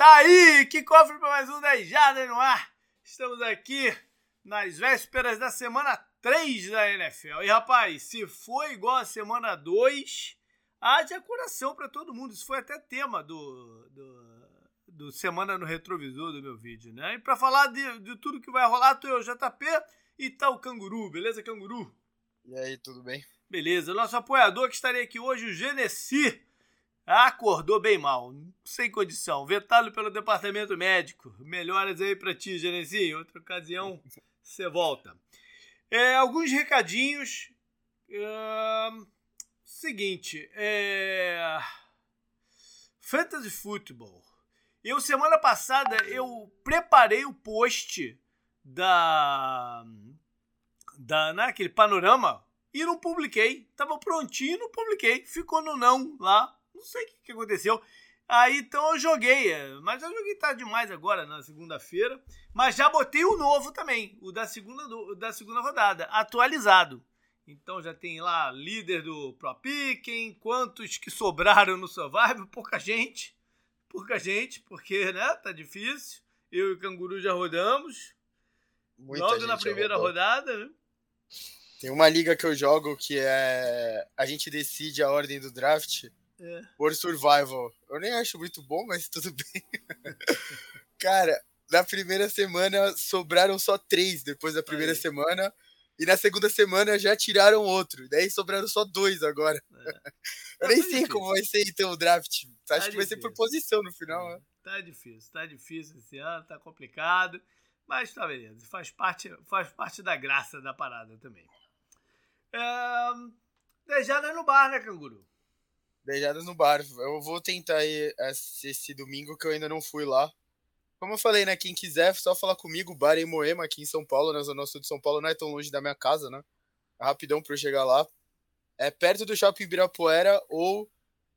Tá aí, que cofre para mais um 10 Jardas no ar. Estamos aqui nas vésperas da semana 3 da NFL. E rapaz, se foi igual a semana 2, haja coração para todo mundo. Isso foi até tema do, do, do, Semana no Retrovisor do meu vídeo, né? E para falar de, de, tudo que vai rolar, tô eu, JP, e tá o Canguru. Beleza, Canguru? E aí, tudo bem? Beleza. Nosso apoiador que estaria aqui hoje, o Genesi acordou bem mal, sem condição, vetado pelo departamento médico. Melhoras aí para ti, Genesi. Outra ocasião, você volta. É, alguns recadinhos. Seguinte, é, Fantasy Football. Eu, semana passada, eu preparei o post da. da naquele né, panorama e não publiquei. Tava prontinho, não publiquei. Ficou no não lá não sei o que, que aconteceu. Aí então eu joguei, é, mas eu joguei tarde demais agora, na segunda-feira. Mas já botei o novo também, o da segunda, do, da segunda rodada, atualizado. Então já tem lá líder do Pro Picking, quantos que sobraram no Survival, pouca gente. Pouca gente, porque né, tá difícil. Eu e o Canguru já rodamos. Muita Logo na primeira rodada, né? Tem uma liga que eu jogo que é. A gente decide a ordem do draft. É. War Survival. Eu nem acho muito bom, mas tudo bem. Cara, na primeira semana sobraram só três depois da primeira Aí. semana. E na segunda semana já tiraram outro. Daí sobraram só dois agora. É. Eu nem tá sei difícil. como vai ser então o draft. Acho tá que difícil. vai ser por posição no final, né? Tá difícil, tá difícil esse ano, tá complicado. Mas tá beleza. Faz parte, faz parte da graça da parada também. É... Dejada no bar, né, canguru? Beijadas no bar. Eu vou tentar ir esse domingo que eu ainda não fui lá. Como eu falei, né? Quem quiser, só falar comigo. Bar em Moema, aqui em São Paulo, na Zona Sul de São Paulo. Não é tão longe da minha casa, né? É rapidão pra eu chegar lá. É perto do Shopping Ibirapuera ou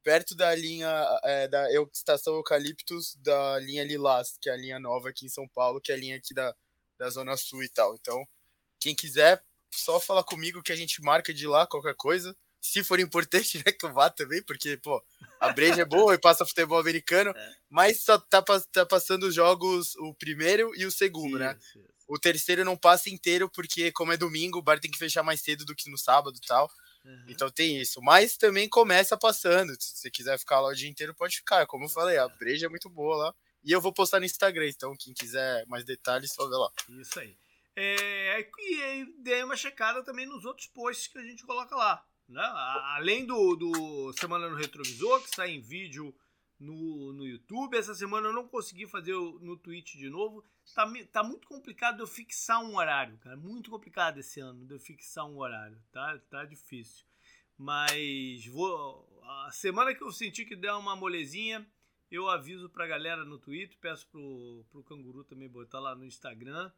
perto da linha é, da Estação Eucaliptus da linha Lilás, que é a linha nova aqui em São Paulo, que é a linha aqui da, da Zona Sul e tal. Então, quem quiser, só falar comigo que a gente marca de lá qualquer coisa se for importante, né, que eu vá também, porque, pô, a breja é boa e passa futebol americano, é. mas só tá, tá passando os jogos o primeiro e o segundo, né? O terceiro não passa inteiro, porque como é domingo, o bar tem que fechar mais cedo do que no sábado e tal. Uhum. Então tem isso. Mas também começa passando. Se você quiser ficar lá o dia inteiro, pode ficar. Como eu falei, a breja é muito boa lá. E eu vou postar no Instagram, então quem quiser mais detalhes, só vê lá. Isso aí. É, e dê uma checada também nos outros posts que a gente coloca lá. Né? Além do, do Semana no Retrovisor, que sai em vídeo no, no YouTube. Essa semana eu não consegui fazer no Twitch de novo. Tá, tá muito complicado eu fixar um horário, cara. Muito complicado esse ano de eu fixar um horário. Tá, tá difícil. Mas vou. A semana que eu senti que der uma molezinha, eu aviso pra galera no Twitter. Peço pro, pro Canguru também botar lá no Instagram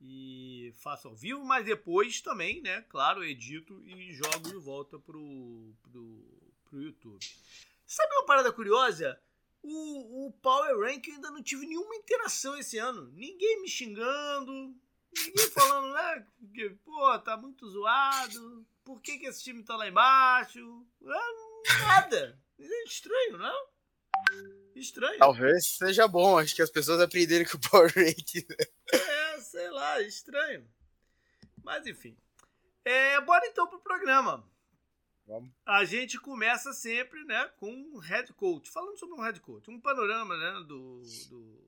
e faço ao vivo, mas depois também, né, claro, edito e jogo de volta pro, pro, pro YouTube. Sabe uma parada curiosa? O, o Power Rank eu ainda não tive nenhuma interação esse ano. Ninguém me xingando, ninguém falando, né, que, pô, tá muito zoado, por que, que esse time tá lá embaixo? É, nada. É estranho, não? Estranho. Talvez seja bom, acho que as pessoas aprenderem com o Power Rank. É, sei lá, estranho. Mas enfim. É, bora então pro programa. Vamos. A gente começa sempre, né, com um head coach. Falando sobre um head coach, um panorama, né, do, do,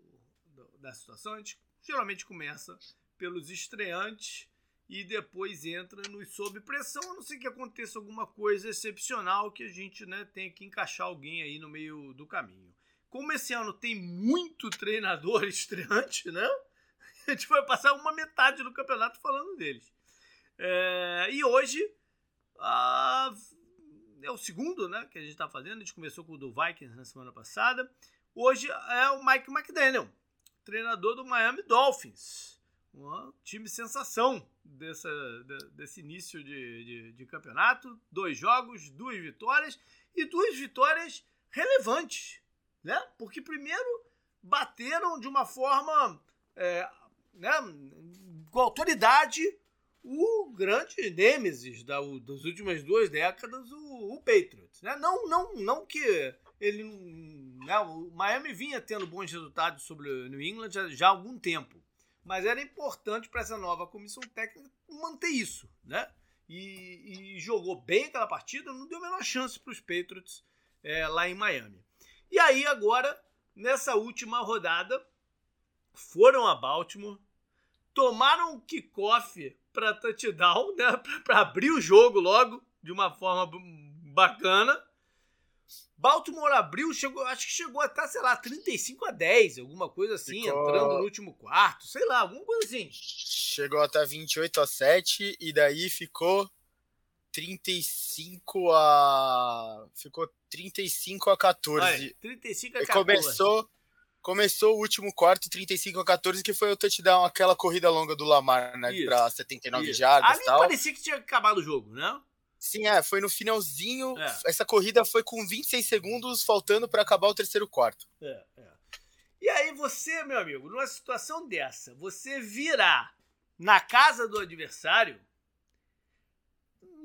do, da situação. A gente geralmente começa pelos estreantes e depois entra nos sob pressão, a não ser que aconteça alguma coisa excepcional que a gente, né, tenha que encaixar alguém aí no meio do caminho. Como esse ano tem muito treinador estreante, né? a gente vai passar uma metade do campeonato falando deles. É, e hoje a, é o segundo né, que a gente está fazendo. A gente começou com o do Vikings na semana passada. Hoje é o Mike McDaniel, treinador do Miami Dolphins. Um time sensação dessa, desse início de, de, de campeonato. Dois jogos, duas vitórias e duas vitórias relevantes. Né? Porque primeiro bateram de uma forma é, né, com autoridade o grande Nêmesis da, das últimas duas décadas, o, o Patriots. Né? Não, não, não que ele né, o Miami vinha tendo bons resultados sobre o New England já, já há algum tempo. Mas era importante para essa nova comissão técnica manter isso, né? E, e, jogou bem aquela partida, não deu a menor chance para os Patriots é, lá em Miami. E aí, agora, nessa última rodada, foram a Baltimore, tomaram um kickoff para touchdown, né, para abrir o jogo logo de uma forma bacana. Baltimore abriu, chegou, acho que chegou até, sei lá, 35 a 10, alguma coisa assim, Ficou... entrando no último quarto, sei lá, alguma coisa assim. Chegou até 28 a 7 e daí ficou 35 a ficou 35 a 14. Olha, 35 a 14. E começou começou o último quarto 35 a 14 que foi o touchdown, aquela corrida longa do Lamar, né, para 79 isso. jardas Ali tal. parecia que tinha acabado o jogo, né? Sim, é, foi no finalzinho. É. Essa corrida foi com 26 segundos faltando para acabar o terceiro quarto. É, é. E aí você, meu amigo, numa situação dessa, você virar na casa do adversário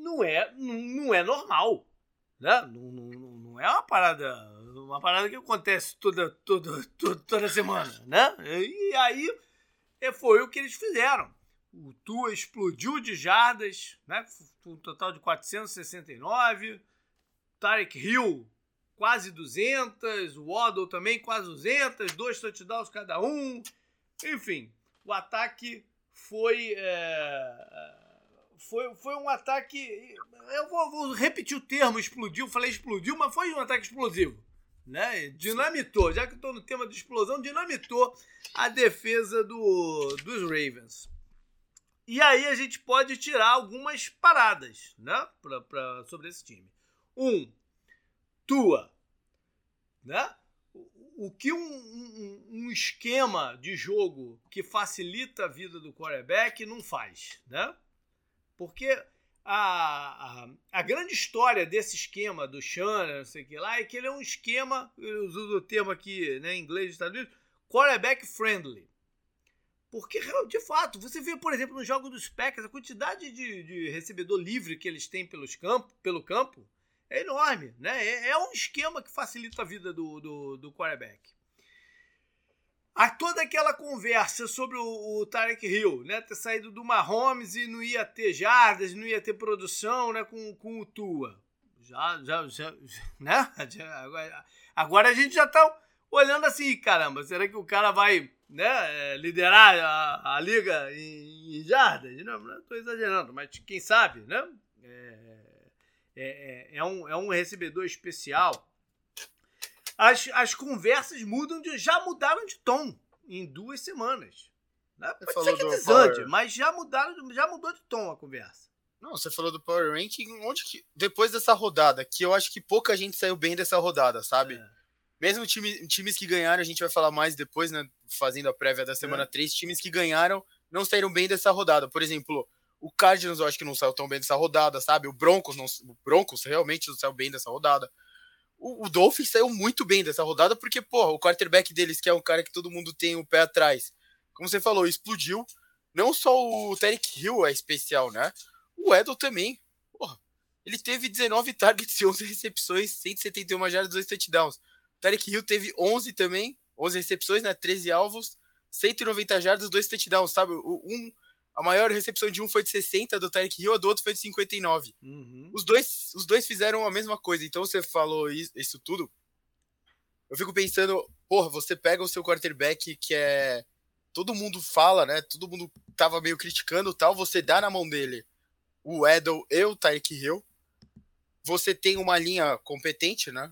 não é, não é normal. Né? Não, não, não é uma parada, uma parada que acontece toda, toda, toda, toda semana. Né? E aí é, foi o que eles fizeram. O Tua explodiu de jardas, né? um total de 469. Tarek Hill, quase 200. O Waddle também, quase 200. Dois touchdowns cada um. Enfim, o ataque foi. É foi, foi um ataque. Eu vou, vou, repetir o termo explodiu, falei explodiu, mas foi um ataque explosivo. Né? Dinamitou, já que estou no tema de explosão, dinamitou a defesa do, dos Ravens. E aí a gente pode tirar algumas paradas né? pra, pra, sobre esse time. Um, Tua. Né? O, que um, um, um esquema de jogo que facilita a vida do quarterback não faz. Né? Porque a, a, a, grande história desse esquema do Shannon, não sei o que lá, é que ele é um esquema, eu uso o termo aqui né, em inglês dos Estados Unidos, quarterback friendly. Porque, de fato, você vê, por exemplo, no jogo dos Packers, a quantidade de, de recebedor livre que eles têm pelos campo, pelo campo é enorme. Né? É, é um esquema que facilita a vida do, do, do quarterback a toda aquela conversa sobre o, o Tarek Hill, né? Ter saído do Mahomes e não ia ter jardas, não ia ter produção, né? Com, com o Tua. Já, já, já, né? Agora, agora a gente já tá olhando assim, caramba, será que o cara vai né, liderar a, a liga em, em jardas? Não, não tô exagerando, mas quem sabe, né? É, é, é, é um, é um recebedor especial as, as conversas mudam de. já mudaram de tom em duas semanas. Né? Pode ser que desande, mas já mudaram, já mudou de tom a conversa. Não, você falou do Power Ranking, onde que. Depois dessa rodada, que eu acho que pouca gente saiu bem dessa rodada, sabe? É. Mesmo time, times que ganharam, a gente vai falar mais depois, né? Fazendo a prévia da semana é. 3, times que ganharam não saíram bem dessa rodada. Por exemplo, o Cardinals eu acho que não saiu tão bem dessa rodada, sabe? O Broncos, não, o Broncos realmente não saiu bem dessa rodada o, o Dolphins saiu muito bem dessa rodada, porque, porra, o quarterback deles, que é um cara que todo mundo tem o pé atrás, como você falou, explodiu. Não só o Tarek Hill é especial, né? O Edel também. Porra, ele teve 19 targets e 11 recepções, 171 jardas, 2 touchdowns. O Tarek Hill teve 11 também, 11 recepções, né? 13 alvos, 190 jardas, 2 touchdowns, sabe? Um, a maior recepção de um foi de 60 do Tarek Hill, a do outro foi de 59. Uhum. Os, dois, os dois fizeram a mesma coisa. Então você falou isso, isso tudo. Eu fico pensando, porra, você pega o seu quarterback que é. Todo mundo fala, né? Todo mundo tava meio criticando tal. Você dá na mão dele o Edel e o Tyreek Hill. Você tem uma linha competente, né?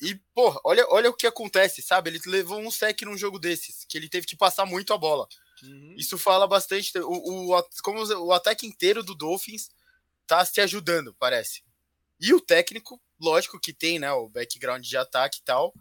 E, porra, olha, olha o que acontece, sabe? Ele levou um sec num jogo desses, que ele teve que passar muito a bola. Uhum. Isso fala bastante. O, o, como o ataque inteiro do Dolphins tá se ajudando, parece. E o técnico, lógico que tem, né? O background de ataque e tal.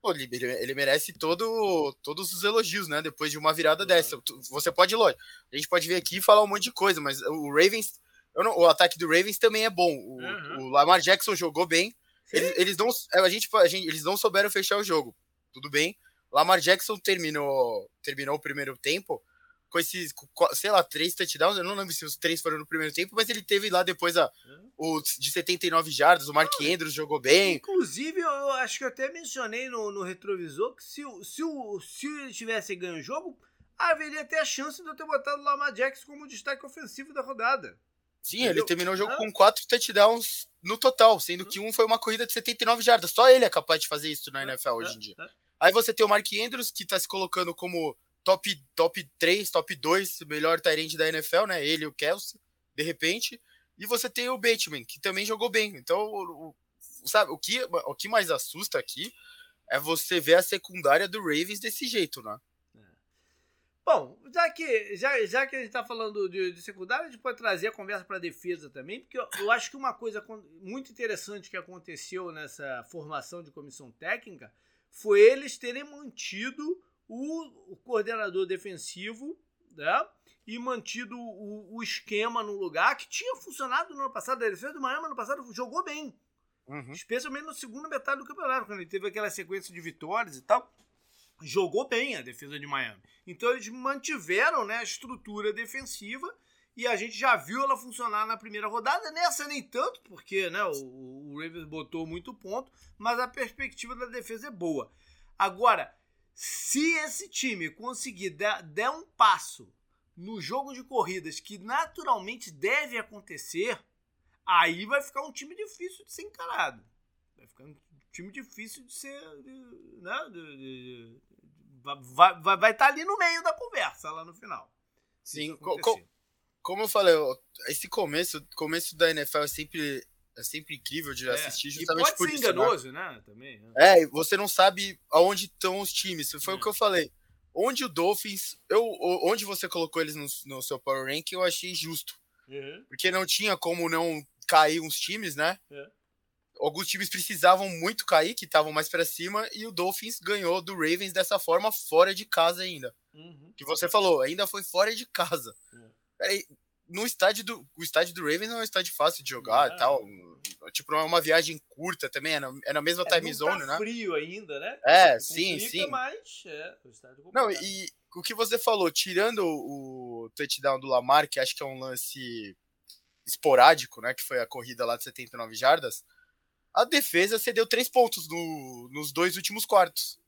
Pô, ele, ele merece todo, todos os elogios, né? Depois de uma virada uhum. dessa. Você pode, lógico. A gente pode vir aqui e falar um monte de coisa, mas o Ravens. Não, o ataque do Ravens também é bom. O, uhum. o Lamar Jackson jogou bem. Eles, eles, não, a gente, a gente, eles não souberam fechar o jogo. Tudo bem. Lamar Jackson terminou, terminou o primeiro tempo com esses, sei lá, três touchdowns. Eu não lembro se os três foram no primeiro tempo, mas ele teve lá depois a, o de 79 jardas. O Mark ah, Andrews jogou bem. Inclusive, eu acho que eu até mencionei no, no retrovisor que se, se, o, se ele tivesse ganho o jogo, haveria até a chance de eu ter botado o Lamar Jackson como destaque ofensivo da rodada. Sim, Entendeu? ele terminou o jogo ah. com quatro touchdowns no total, sendo que um foi uma corrida de 79 jardas. Só ele é capaz de fazer isso na NFL hoje em dia. Aí você tem o Mark Andrews, que tá se colocando como top, top 3, top 2, melhor Tyrande da NFL, né? Ele e o Kelsey, de repente. E você tem o Bateman, que também jogou bem. Então, o, o, sabe, o que, o que mais assusta aqui é você ver a secundária do Ravens desse jeito, né? Bom, já que, já, já que a gente está falando de, de, secundária, a gente pode trazer a conversa para a defesa também, porque eu, eu, acho que uma coisa muito interessante que aconteceu nessa formação de comissão técnica foi eles terem mantido o, o coordenador defensivo né, e mantido o, o, esquema no lugar que tinha funcionado no ano passado. A defesa do Miami no ano passado jogou bem, uhum. especialmente na segunda metade do campeonato, quando ele teve aquela sequência de vitórias e tal jogou bem a defesa de Miami. Então eles mantiveram né, a estrutura defensiva e a gente já viu ela funcionar na primeira rodada. Nessa nem tanto, porque né, o, o Ravens botou muito ponto, mas a perspectiva da defesa é boa. Agora, se esse time conseguir dar, dar um passo no jogo de corridas que naturalmente deve acontecer, aí vai ficar um time difícil de ser encarado. Vai ficar um time difícil de ser. Né, de, de, vai, vai, vai estar tá ali no meio da conversa, lá no final. Sim, co como eu falei, esse começo, começo da NFL é sempre, é sempre incrível de é. assistir, justamente e pode por ser isso. Né? enganoso, né? né? Também, né? É, você não sabe aonde estão os times. Foi é. o que eu falei. Onde o Dolphins, eu, onde você colocou eles no, no seu Power Rank, eu achei justo. Uhum. Porque não tinha como não cair uns times, né? É alguns times precisavam muito cair, que estavam mais para cima, e o Dolphins ganhou do Ravens dessa forma, fora de casa ainda. Uhum. Que você falou, ainda foi fora de casa. Uhum. Peraí, no estádio do. O estádio do Ravens não é um estádio fácil de jogar e tal. Tipo, é uma viagem curta também, é na, é na mesma é, time zone, tá né? frio ainda, né? É, sim, sim. Mas é, o estádio Não, e o que você falou, tirando o touchdown do Lamar, que acho que é um lance esporádico, né? Que foi a corrida lá de 79 jardas a defesa cedeu três pontos no, nos dois últimos quartos.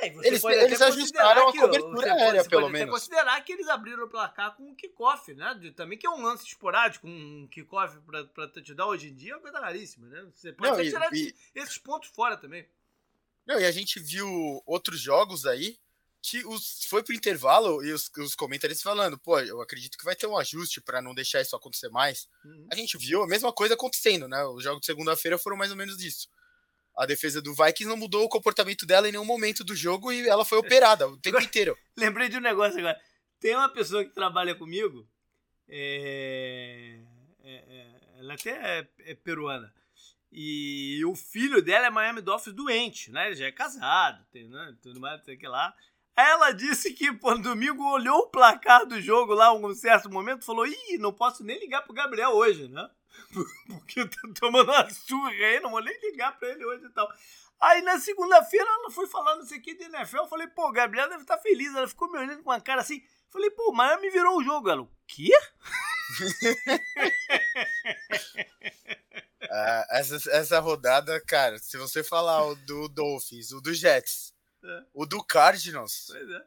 É, eles eles ajustaram a cobertura aérea, pelo menos. considerar que eles abriram o placar com o kickoff, né? De, também que é um lance esporádico, um kickoff pra, pra touchdown hoje em dia é uma coisa raríssima, né? Você pode Não, tirar e, esses pontos fora também. Não, e a gente viu outros jogos aí que os, foi pro intervalo e os, os comentários falando, pô, eu acredito que vai ter um ajuste para não deixar isso acontecer mais. Uhum. A gente viu a mesma coisa acontecendo, né? Os jogos de segunda-feira foram mais ou menos isso. A defesa do Vikings não mudou o comportamento dela em nenhum momento do jogo e ela foi operada o tempo inteiro. Lembrei de um negócio agora. Tem uma pessoa que trabalha comigo, é... É, é, ela até é, é peruana. E o filho dela é Miami Dolphins doente, né? Ele já é casado, tem né? tudo mais, sei que lá. Ela disse que, no domingo olhou o placar do jogo lá um certo momento falou: Ih, não posso nem ligar pro Gabriel hoje, né? Porque tô tomando uma surra aí, não vou nem ligar pra ele hoje e tal. Aí na segunda-feira ela foi falando isso aqui de NFL. Eu falei, pô, Gabriel deve estar tá feliz. Ela ficou me olhando com uma cara assim. Falei, pô, Miami virou o jogo. Ela, o quê? ah, essa, essa rodada, cara, se você falar o do Dolphins, o do Jets, é. O do Cardinals. Pois é.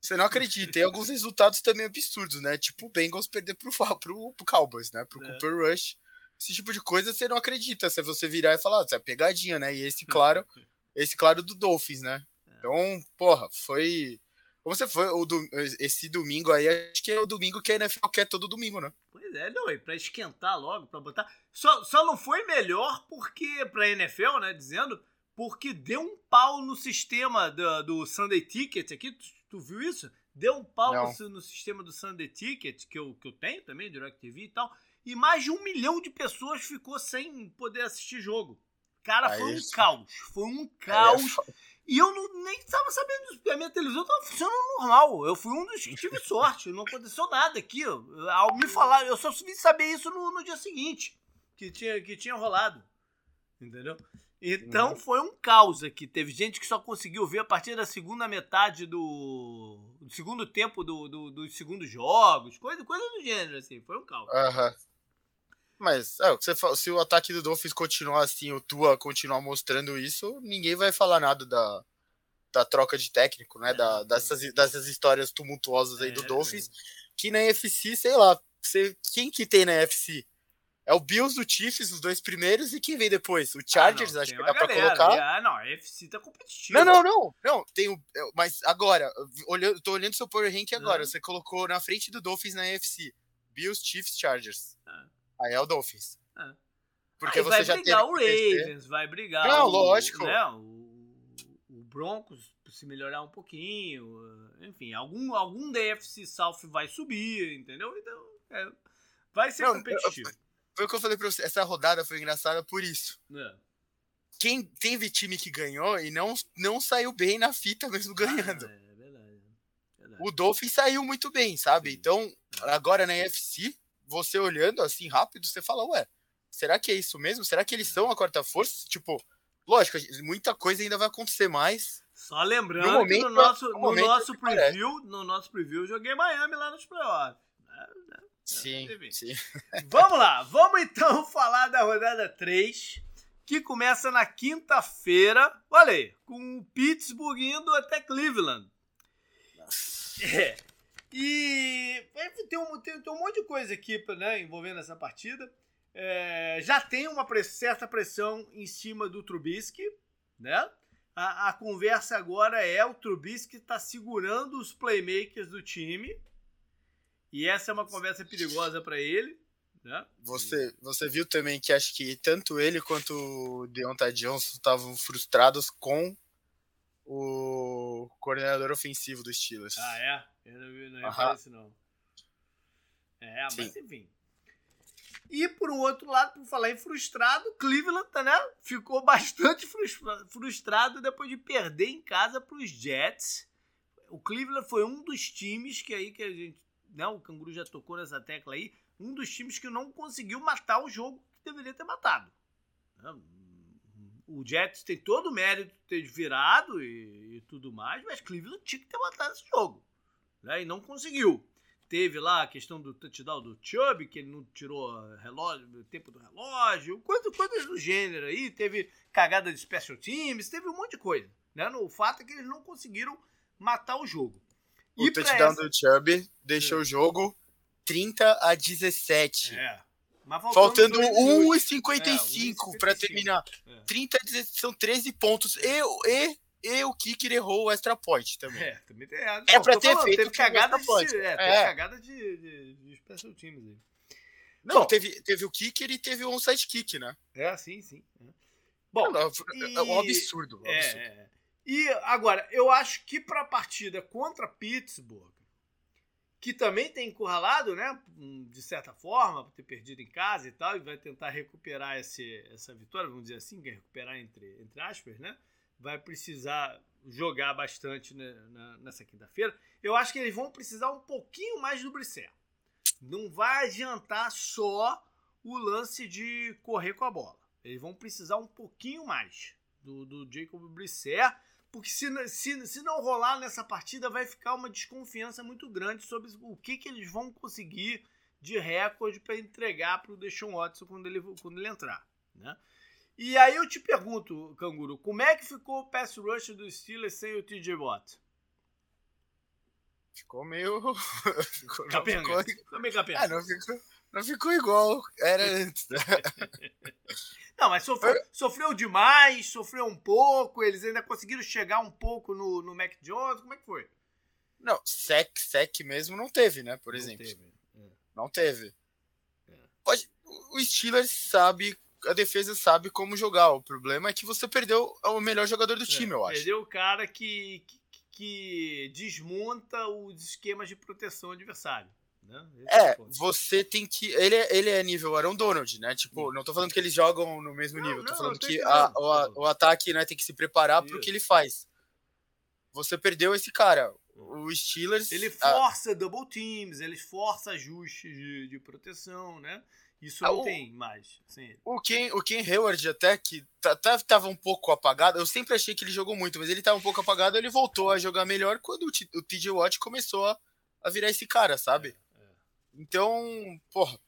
Você não acredita. Tem alguns resultados também absurdos, né? Tipo o Bengals perder pro, pro, pro Cowboys, né? Pro é. Cooper Rush. Esse tipo de coisa você não acredita. Se você virar e falar, ah, é pegadinha, né? E esse, claro, esse, claro, do Dolphins, né? É. Então, porra, foi. Como você foi, o do, esse domingo aí, acho que é o domingo que a NFL quer todo domingo, né? Pois é, não, e pra esquentar logo, pra botar. Só, só não foi melhor porque, pra NFL, né, dizendo, porque deu um pau no sistema do, do Sunday Ticket aqui. Tu, tu, viu isso? Deu um pau no, no, sistema do Sunday Ticket, que eu, que eu tenho também, DirecTV e tal. E mais de um milhão de pessoas ficou sem poder assistir jogo. Cara, foi um caos. Foi um é caos. É e eu não, nem estava sabendo disso, porque a minha televisão estava funcionando normal. Eu fui um dos que tive sorte. Não aconteceu nada aqui. Ao me falar, eu só vim saber isso no, no dia seguinte. Que tinha, que tinha rolado. Entendeu? Então uhum. foi um caos aqui. Teve gente que só conseguiu ver a partir da segunda metade do, segundo tempo do, do, dos segundos jogos, coisa, coisa do gênero, assim, foi um caos. Aham. Mas, é, o que você fala, se o ataque do Dolphins continuar assim, o Tua continuar mostrando isso, ninguém vai falar nada da, da troca de técnico, né? Da, dessas, dessas histórias tumultuosas aí do é, Dolphins. É. Que na FC, sei lá, você, quem que tem na FC? É o Bills do Chiefs, os dois primeiros, e quem vem depois? O Chargers, ah, não, acho que dá pra galera, colocar. Ah, não, a FC tá competitivo. Não, não, não. Não, tem o. Mas agora, olhando, tô olhando seu Power Rank agora. Você colocou na frente do Dolphins na FC. Bills, Chiefs, Chargers. Ah. Aí é o Dolphins. Ah. Porque Aí você vai já brigar o Ravens, vai brigar. Não, o, lógico. Né, o, o Broncos, se melhorar um pouquinho. Enfim, algum, algum da FC South vai subir, entendeu? Então, é, vai ser não, competitivo. Foi o que eu falei pra você. Essa rodada foi engraçada por isso. É. Quem teve time que ganhou e não, não saiu bem na fita mesmo ganhando. Ah, é, verdade, verdade. O Dolphin saiu muito bem, sabe? Sim. Então, agora na UFC, você olhando assim rápido, você fala, ué, será que é isso mesmo? Será que eles são a quarta força? Tipo, lógico, muita coisa ainda vai acontecer mais. Só lembrando no momento, que no nosso, no, no nosso preview, no nosso preview, eu joguei Miami lá nos playoffs. Né? Sim, sim. Vamos lá, vamos então falar da rodada 3, que começa na quinta-feira, olha aí, com o Pittsburgh indo até Cleveland. Nossa. É. E tem um, tem, tem um monte de coisa aqui né, envolvendo essa partida. É, já tem uma certa pressão em cima do Trubisky, né? A, a conversa agora é o Trubisky está segurando os playmakers do time e essa é uma conversa perigosa para ele. Né? Você, você viu também que acho que tanto ele quanto o Deontay Johnson estavam frustrados com o coordenador ofensivo dos Steelers. Ah, é? Eu não, vi, não ia isso, não. É, mas Sim. enfim. E por um outro lado, por falar em frustrado, Cleveland né, ficou bastante frustrado depois de perder em casa para os Jets. O Cleveland foi um dos times que aí que a gente né, o Canguru já tocou nessa tecla aí, um dos times que não conseguiu matar o jogo que deveria ter matado. O Jets tem todo o mérito de ter virado e, e, tudo mais, mas Cleveland tinha que ter matado esse jogo. Né? E não conseguiu. Teve lá a questão do touchdown do Chubb, que ele não tirou relógio, o tempo do relógio, coisas, coisas do gênero aí. Teve cagada de special teams, teve um monte de coisa. Né? O fato é que eles não conseguiram matar o jogo. O e touchdown do Chubb deixou é. o jogo 30 a 17. É. faltando 1,55 é, para terminar. É. 30 a 17, são 13 pontos. E, e, e o Kicker errou o extra point também. É, também tem, é, é pra ter falando, feito teve cagada de, é, teve é. cagada de, de, de special teams aí. Não, Bom, teve, teve o kicker e teve o onside kick, né? É, sim, sim. É. Bom, não, e... é um absurdo. Um é, absurdo. É, e agora, eu acho que para a partida contra Pittsburgh, que também tem encurralado, né, de certa forma, por ter perdido em casa e tal, e vai tentar recuperar esse, essa vitória, vamos dizer assim, recuperar entre, entre aspas, né, vai precisar jogar bastante né, na, nessa quinta-feira. Eu acho que eles vão precisar um pouquinho mais do Brisset. Não vai adiantar só o lance de correr com a bola. Eles vão precisar um pouquinho mais do, do Jacob Brisset porque se, se, se não rolar nessa partida, vai ficar uma desconfiança muito grande sobre o que, que eles vão conseguir de recorde para entregar para o Deshaun Watson quando ele, quando ele entrar. Né? E aí eu te pergunto, Canguru, como é que ficou o pass rush do Steelers sem o TJ Watt? Ficou meio. ficou, capenga. Ficou... ficou meio capenga. Ah, não ficou, não ficou igual era antes. Não, mas sofreu, sofreu demais, sofreu um pouco, eles ainda conseguiram chegar um pouco no, no Mac Jones, como é que foi? Não, sec, sec mesmo não teve, né, por não exemplo. Teve. É. Não teve. É. Pode, o Steelers sabe, a defesa sabe como jogar, o problema é que você perdeu o melhor jogador do é, time, eu acho. Perdeu o cara que, que, que desmonta os esquemas de proteção adversário. Né? É, é você tem que. Ele é, ele é nível Aaron Donald, né? Tipo, não tô falando que eles jogam no mesmo não, nível, tô falando que a, o, o, ataque né, tem que se preparar Isso. pro que ele faz. Você perdeu esse cara. O Steelers. Ele força a... double teams, ele força ajustes de, de proteção, né? Isso não ah, o, tem mais. Sim. O Ken, o Ken Hayward até que tava um pouco apagado. Eu sempre achei que ele jogou muito, mas ele tava um pouco apagado. Ele voltou a jogar melhor quando o, o TJ Watt começou a, a virar esse cara, sabe? É. Então, porra,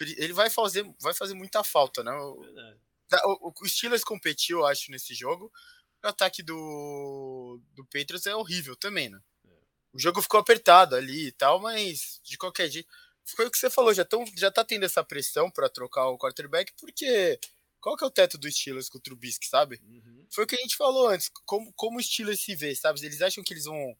ele vai fazer, vai fazer muita falta, né? O, o, o Steelers competiu, eu acho, nesse jogo. O ataque do, do Patriots é horrível também, né? É. O jogo ficou apertado ali e tal, mas de qualquer jeito. Foi o que você falou, já, tão, já tá tendo essa pressão para trocar o quarterback, porque qual que é o teto do Steelers com o Trubisky, sabe? Uhum. Foi o que a gente falou antes, como, como o Steelers se vê, sabe? Eles acham que eles vão,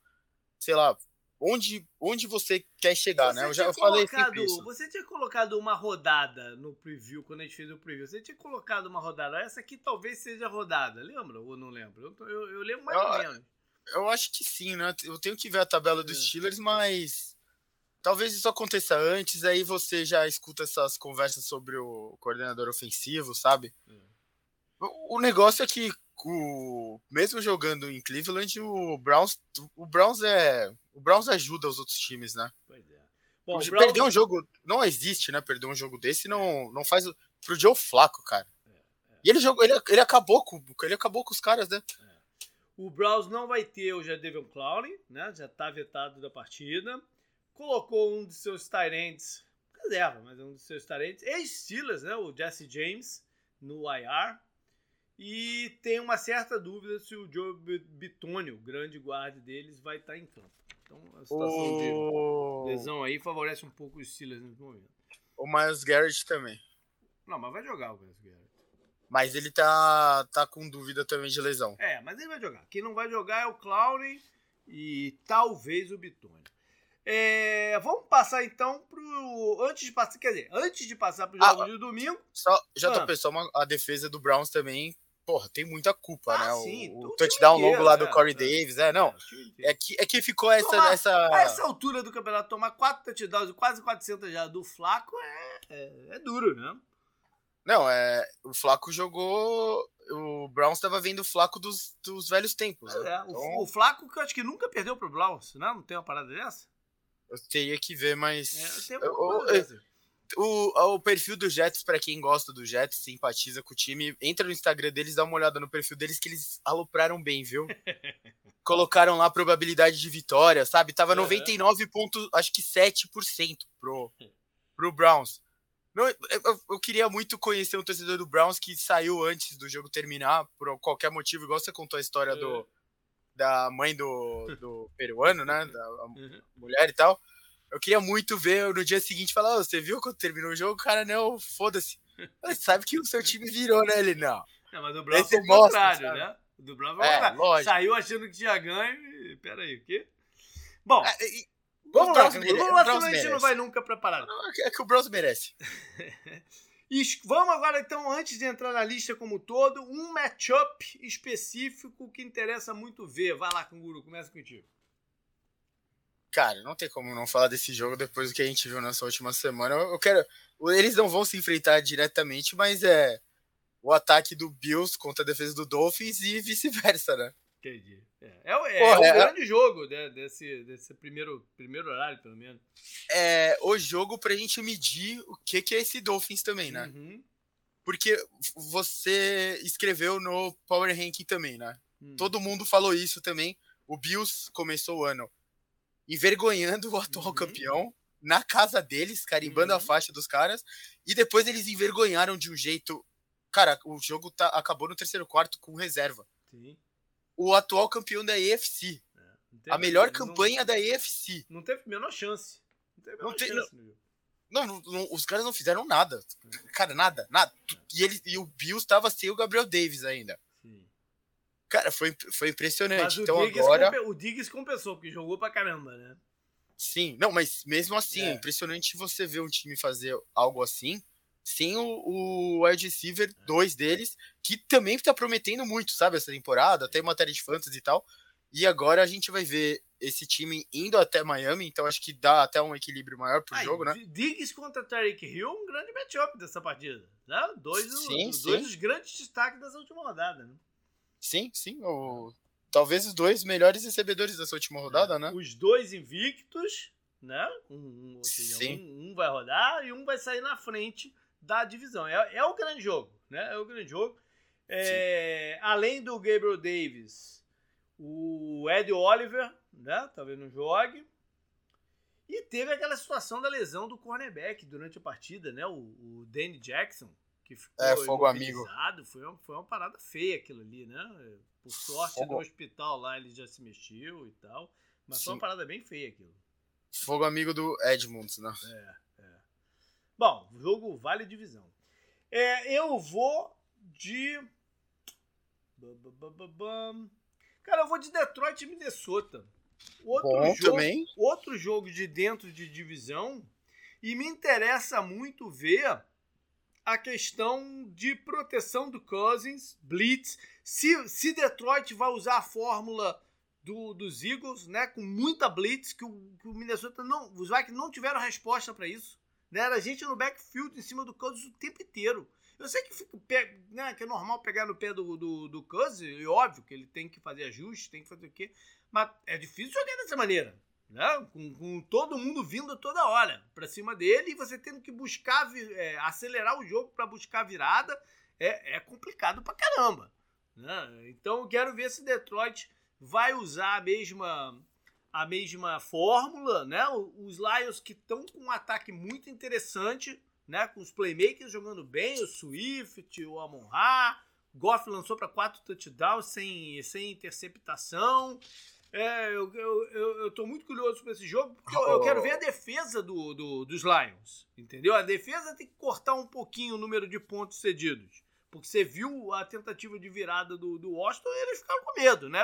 sei lá, onde, onde você quer chegar, você né? Eu já falei colocado, isso. Você tinha colocado uma rodada no preview, quando a gente fez o preview. Você tinha colocado uma rodada. Essa aqui talvez seja rodada, lembra ou não lembro? Eu, eu, eu lembro mais eu, ou menos. Eu acho que sim, né? Eu tenho que ver a tabela dos é. Steelers, mas talvez isso aconteça antes, aí você já escuta essas conversas sobre o coordenador ofensivo, sabe? É. O negócio é que o, mesmo jogando em Cleveland, o Browns, o Browns é, o Browns ajuda os outros times, né? Pois é. Bom, Browns... Perder um jogo, não existe, né? Perder um jogo desse não, não faz pro Joe Flaco, cara. É, é. E ele jogou, ele, ele acabou com, ele acabou com os caras, né? É. O Browns não vai ter o Jadavion Clowney, né? Já tá vetado da partida. Colocou um de seus Tyrants, reserva, mas um dos seus Tyrants, ex-Steelers, né? O Jesse James no IR. E tem uma certa dúvida se o Joe Bitonio, o grande guarda deles, vai estar em campo. Então a situação o... de lesão aí favorece um pouco os Steelers nesse momento. O Miles Garrett também. Não, mas vai jogar o Miles Garrett. Mas ele tá, tá com dúvida também de lesão. É, mas ele vai jogar. Quem não vai jogar é o Clowney e talvez o Bitonio. É, vamos passar então pro. Antes de passar. Quer dizer, antes de passar pro jogo ah, de domingo. Só, já tô ah. pensando, a defesa do Browns também porra, tem muita culpa, ah, né? Sim, o, o touchdown longo lá do né? Corey é, Davis, é, não. É que, é que ficou essa, tomar, essa. A essa altura do campeonato, tomar quatro touchdowns, quase 400 já do Flaco é, é, é, duro, né? Não, é. O Flaco jogou. O Browns estava vendo o Flaco dos, dos velhos tempos. Né? É, então... o, o Flaco que eu acho que nunca perdeu pro Browns, né? Não tem uma parada dessa? Eu teria que ver, mas. É, eu, eu, eu, o, o perfil do Jets, para quem gosta do Jets, simpatiza com o time, entra no Instagram deles, dá uma olhada no perfil deles que eles alopraram bem, viu? Colocaram lá a probabilidade de vitória, sabe? Tava 99 pontos, acho que 7% pro, pro Browns. Não, eu, eu, queria muito conhecer um torcedor do Browns que saiu antes do jogo terminar, por qualquer motivo, igual você contou a história do, é. da mãe do, do peruano, né? Da uhum. mulher e tal. Eu queria muito ver no dia seguinte falar, oh, você viu quando terminou o jogo? O cara, não, foda-se. Sabe que o seu time virou, né? Ele, não. É, mas o Brown foi o contrário, né? O do Brown foi é, lógico. Saiu achando que tinha ganho e... Pera aí, o quê? Bom... É, e... Vamos lá, vamos lá, senão a gente não vai nunca preparado. É que o Browns merece. e vamos agora, então, antes de entrar na lista como todo, um matchup específico que interessa muito ver. Vai lá, Canguru, começa contigo. Cara, não tem como não falar desse jogo depois do que a gente viu nessa última semana. Eu quero. Eles não vão se enfrentar diretamente, mas é o ataque do Bills contra a defesa do Dolphins e vice-versa, né? Entendi. É, é, é, Porra, é o é, grande jogo né, desse, desse primeiro, primeiro horário, pelo menos. É o jogo pra gente medir o que, que é esse Dolphins também, né? Uhum. Porque você escreveu no Power Ranking também, né? Hum. Todo mundo falou isso também. O Bills começou o ano envergonhando o atual uhum. campeão na casa deles, carimbando uhum. a faixa dos caras, e depois eles envergonharam de um jeito. Cara, o jogo tá, acabou no terceiro quarto com reserva. Sim. O atual campeão da EFC. É, a melhor campanha não, da EFC. Não teve a menor chance. Não teve a menor não chance, não, não, não, os caras não fizeram nada. Cara, nada, nada. E, ele, e o Bills estava sem o Gabriel Davis ainda. Cara, foi, foi impressionante. Mas então o Diggs agora. o Diggs compensou, porque jogou pra caramba, né? Sim, não, mas mesmo assim, é, é impressionante você ver um time fazer algo assim sem o, o wide receiver, é. dois deles, que também tá prometendo muito, sabe, essa temporada, até matéria de fantasy e tal. E agora a gente vai ver esse time indo até Miami, então acho que dá até um equilíbrio maior pro Aí, jogo, né? Diggs contra Tarek Hill, um grande matchup dessa partida. Né? Dois, sim, dois sim. dos grandes destaques dessa última rodada, né? Sim, sim. O... Talvez os dois melhores recebedores dessa última rodada, né? Os dois invictos, né? Um, um, seja, um, um, vai rodar e um vai sair na frente da divisão. É, é o grande jogo, né? É o grande jogo. É, além do Gabriel Davis, o Ed Oliver, né? Talvez não jogue. E teve aquela situação da lesão do cornerback durante a partida, né? O, o Danny Jackson, que ficou é, fogo amigo. Foi uma, foi uma parada feia aquilo ali, né? Por sorte, fogo. no hospital lá ele já se mexeu e tal. Mas Sim. foi uma parada bem feia aquilo. Fogo amigo do Edmonds, né? É, é. Bom, jogo vale divisão. É, eu vou de. Cara, eu vou de Detroit e Minnesota. Outro Bom, jogo, também. outro jogo de dentro de divisão. E me interessa muito ver a questão de proteção do Cousins, Blitz. Se, se Detroit vai usar a fórmula do, dos Eagles, né, com muita Blitz, que o, que o Minnesota não. Os Vikings não tiveram resposta para isso. Né? Era gente no backfield em cima do Cousins o tempo inteiro. Eu sei que, fica, né, que é normal pegar no pé do, do, do Cousins, e óbvio que ele tem que fazer ajustes, tem que fazer o quê. Mas é difícil jogar dessa maneira. Né? Com, com todo mundo vindo toda hora para cima dele e você tendo que buscar, é, acelerar o jogo para buscar virada, é, é complicado pra caramba. Né? Então eu quero ver se Detroit vai usar a mesma a mesma fórmula, né? Os Lions que estão com um ataque muito interessante, né? Com os playmakers jogando bem, o Swift, o Amon Ra, Goff lançou para quatro touchdowns sem, sem interceptação. É, eu, eu, eu, eu tô muito curioso para esse jogo, porque eu, eu, quero ver a defesa do, do, dos Lions. Entendeu? A defesa tem que cortar um pouquinho o número de pontos cedidos. Porque você viu a tentativa de virada do, do Washington e eles ficaram com medo, né?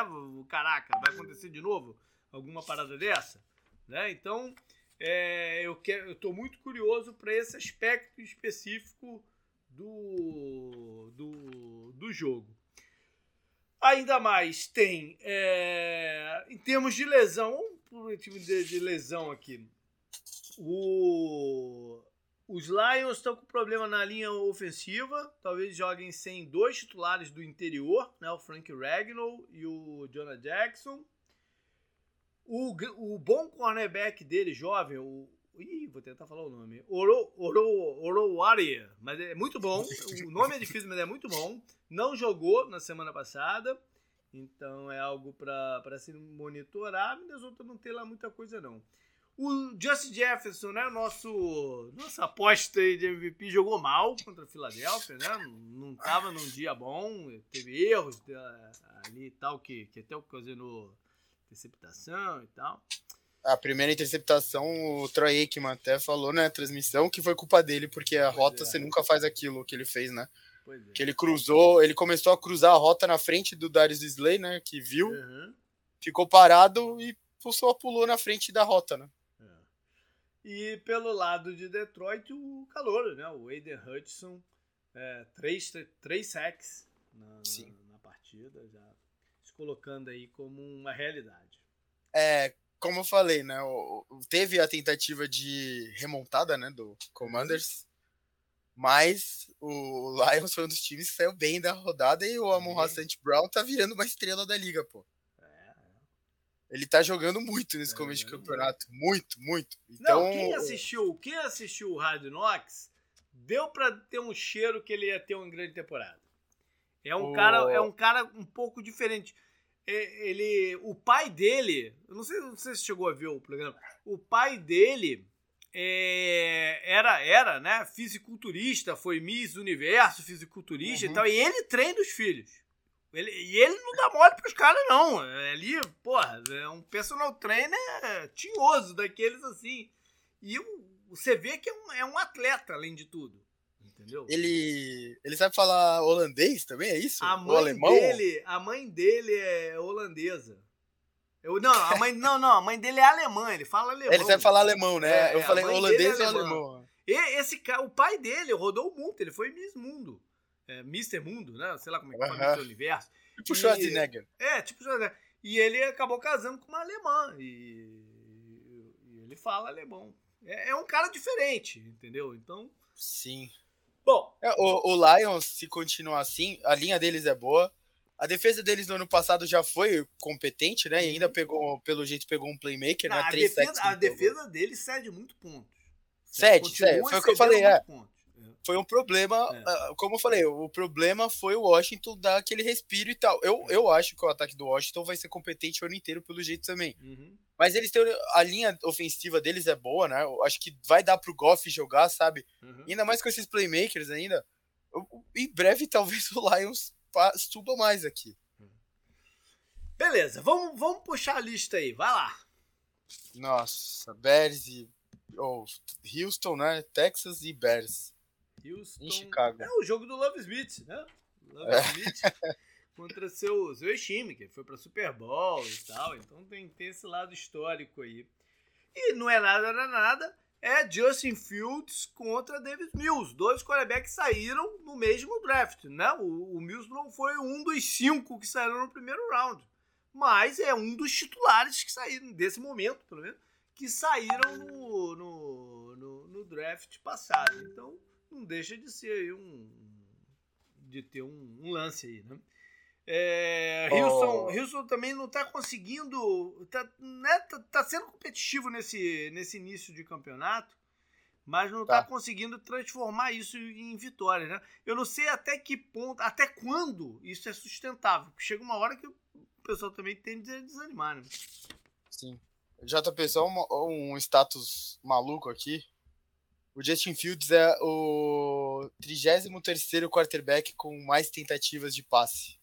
Caraca, vai acontecer de novo alguma parada dessa? Né? Então, é, eu, tô muito curioso para esse aspecto específico do, do, do jogo. Ainda mais tem, é, em termos de lesão, um tipo de, de lesão aqui. O, os Lions estão com problema na linha ofensiva. Talvez joguem sem dois titulares do interior, né? o Frank Ragnall e o Jonah Jackson. O, o bom cornerback dele, jovem, o, Ih, vou tentar falar o nome. Oro, Oro. Mas é muito bom. O nome é difícil, mas é muito bom. Não jogou na semana passada. Então é algo para se monitorar. Minnesota não tem lá muita coisa, não. O Justin Jefferson, né? Nosso, nossa aposta de MVP jogou mal contra a Filadélfia, né? Não estava num dia bom, teve erros ali e tal, que, que até ocasionou interceptação e tal. A primeira interceptação, o Troy Aikman até falou na transmissão que foi culpa dele, porque a pois rota é. você nunca faz aquilo que ele fez, né? É. Que ele cruzou, ele começou a cruzar a rota na frente do Darius Slay, né? Que viu, uhum. ficou parado e só pulou na frente da rota, né? É. E pelo lado de Detroit, o calor, né? O Aiden Hudson, é, três, três sacks na, na, na partida, já se colocando aí como uma realidade. É, como eu falei, né? Teve a tentativa de remontada, né? Do Commanders. Mas o Lions foi um dos times que saiu bem da rodada e o Amon Hassan Brown tá virando uma estrela da liga, pô. É, é. Ele tá jogando muito nesse tá começo de campeonato. Muito, muito. Então, Não, quem assistiu, quem assistiu o Hard Knocks deu para ter um cheiro que ele ia ter uma grande temporada. É um, o... cara, é um cara um pouco diferente. É, ele, o pai dele, eu não sei, não sei se chegou a ver o programa. O pai dele é, era, era, né, fisiculturista, foi Miss Universo, fisiculturista uhum. e tal, e ele treina os filhos. Ele, e ele não dá mole pros caras, não. É ali, porra, é um personal trainer tinhoso, daqueles assim. E você vê que é um, é um atleta, além de tudo. Entendeu? Ele, ele sabe falar holandês também, é isso? A mãe alemão? dele, a mãe dele é holandesa. Eu, não, a mãe, não, não, a mãe dele é alemã, ele fala alemão. Ele sabe falar alemão, né? É, eu falei holandês é ou alemão. E esse cara, o pai dele rodou o mundo, ele foi Miss Mundo. É, Mr. Mundo, né? Sei lá como é que fala, Mr. Universo. Tipo Schwarzenegger. É, tipo Schwarzenegger. E ele acabou casando com uma alemã. E, e ele fala alemão. É, é um cara diferente, entendeu? Então. Sim. Bom. É, o, o Lions, se continuar assim, a linha deles é boa. A defesa deles no ano passado já foi competente, né? E ainda uhum. pegou, pelo jeito, pegou um playmaker, Não, né? A defesa, a defesa deles cede muito pontos. Cede, cede. Foi o que eu falei, é. Foi um problema, é. Ah, como eu falei, o problema foi o Washington dar aquele respiro e tal. Eu, eu acho que o ataque do Washington vai ser competente o ano inteiro pelo jeito também. Uhum. Mas eles têm a linha ofensiva deles é boa, né? Eu acho que vai dar pro Goff jogar, sabe? Uhum. Ainda mais com esses playmakers ainda. Eu, em breve talvez o Lions suba mais aqui. Beleza, vamos, vamos puxar a lista aí, vai lá. Nossa, Bears e. Oh, Houston, né? Texas e Bears. Houston. Em Chicago. É o jogo do Love Smith, né? Love é. Smith contra seu, seu time, que foi pra Super Bowl e tal. Então tem, tem esse lado histórico aí. E não é nada, não é nada. É Justin Fields contra David Mills. Dois quarterbacks saíram no mesmo draft, né? O, o Mills não foi um dos cinco que saíram no primeiro round. Mas é um dos titulares que saíram, desse momento, pelo menos, que saíram no, no, no, no draft passado. Então, não deixa de ser aí um. de ter um, um lance aí, né? É, Houston, oh. Houston também não está conseguindo. Está né, tá, tá, sendo competitivo nesse, nesse início de campeonato, mas não está tá. conseguindo transformar isso em vitória. Né? Eu não sei até que ponto, até quando isso é sustentável. Porque chega uma hora que o pessoal também tende a desanimar. Né? Sim. JP, só um, um status maluco aqui. O Justin Fields é o 33 quarterback com mais tentativas de passe.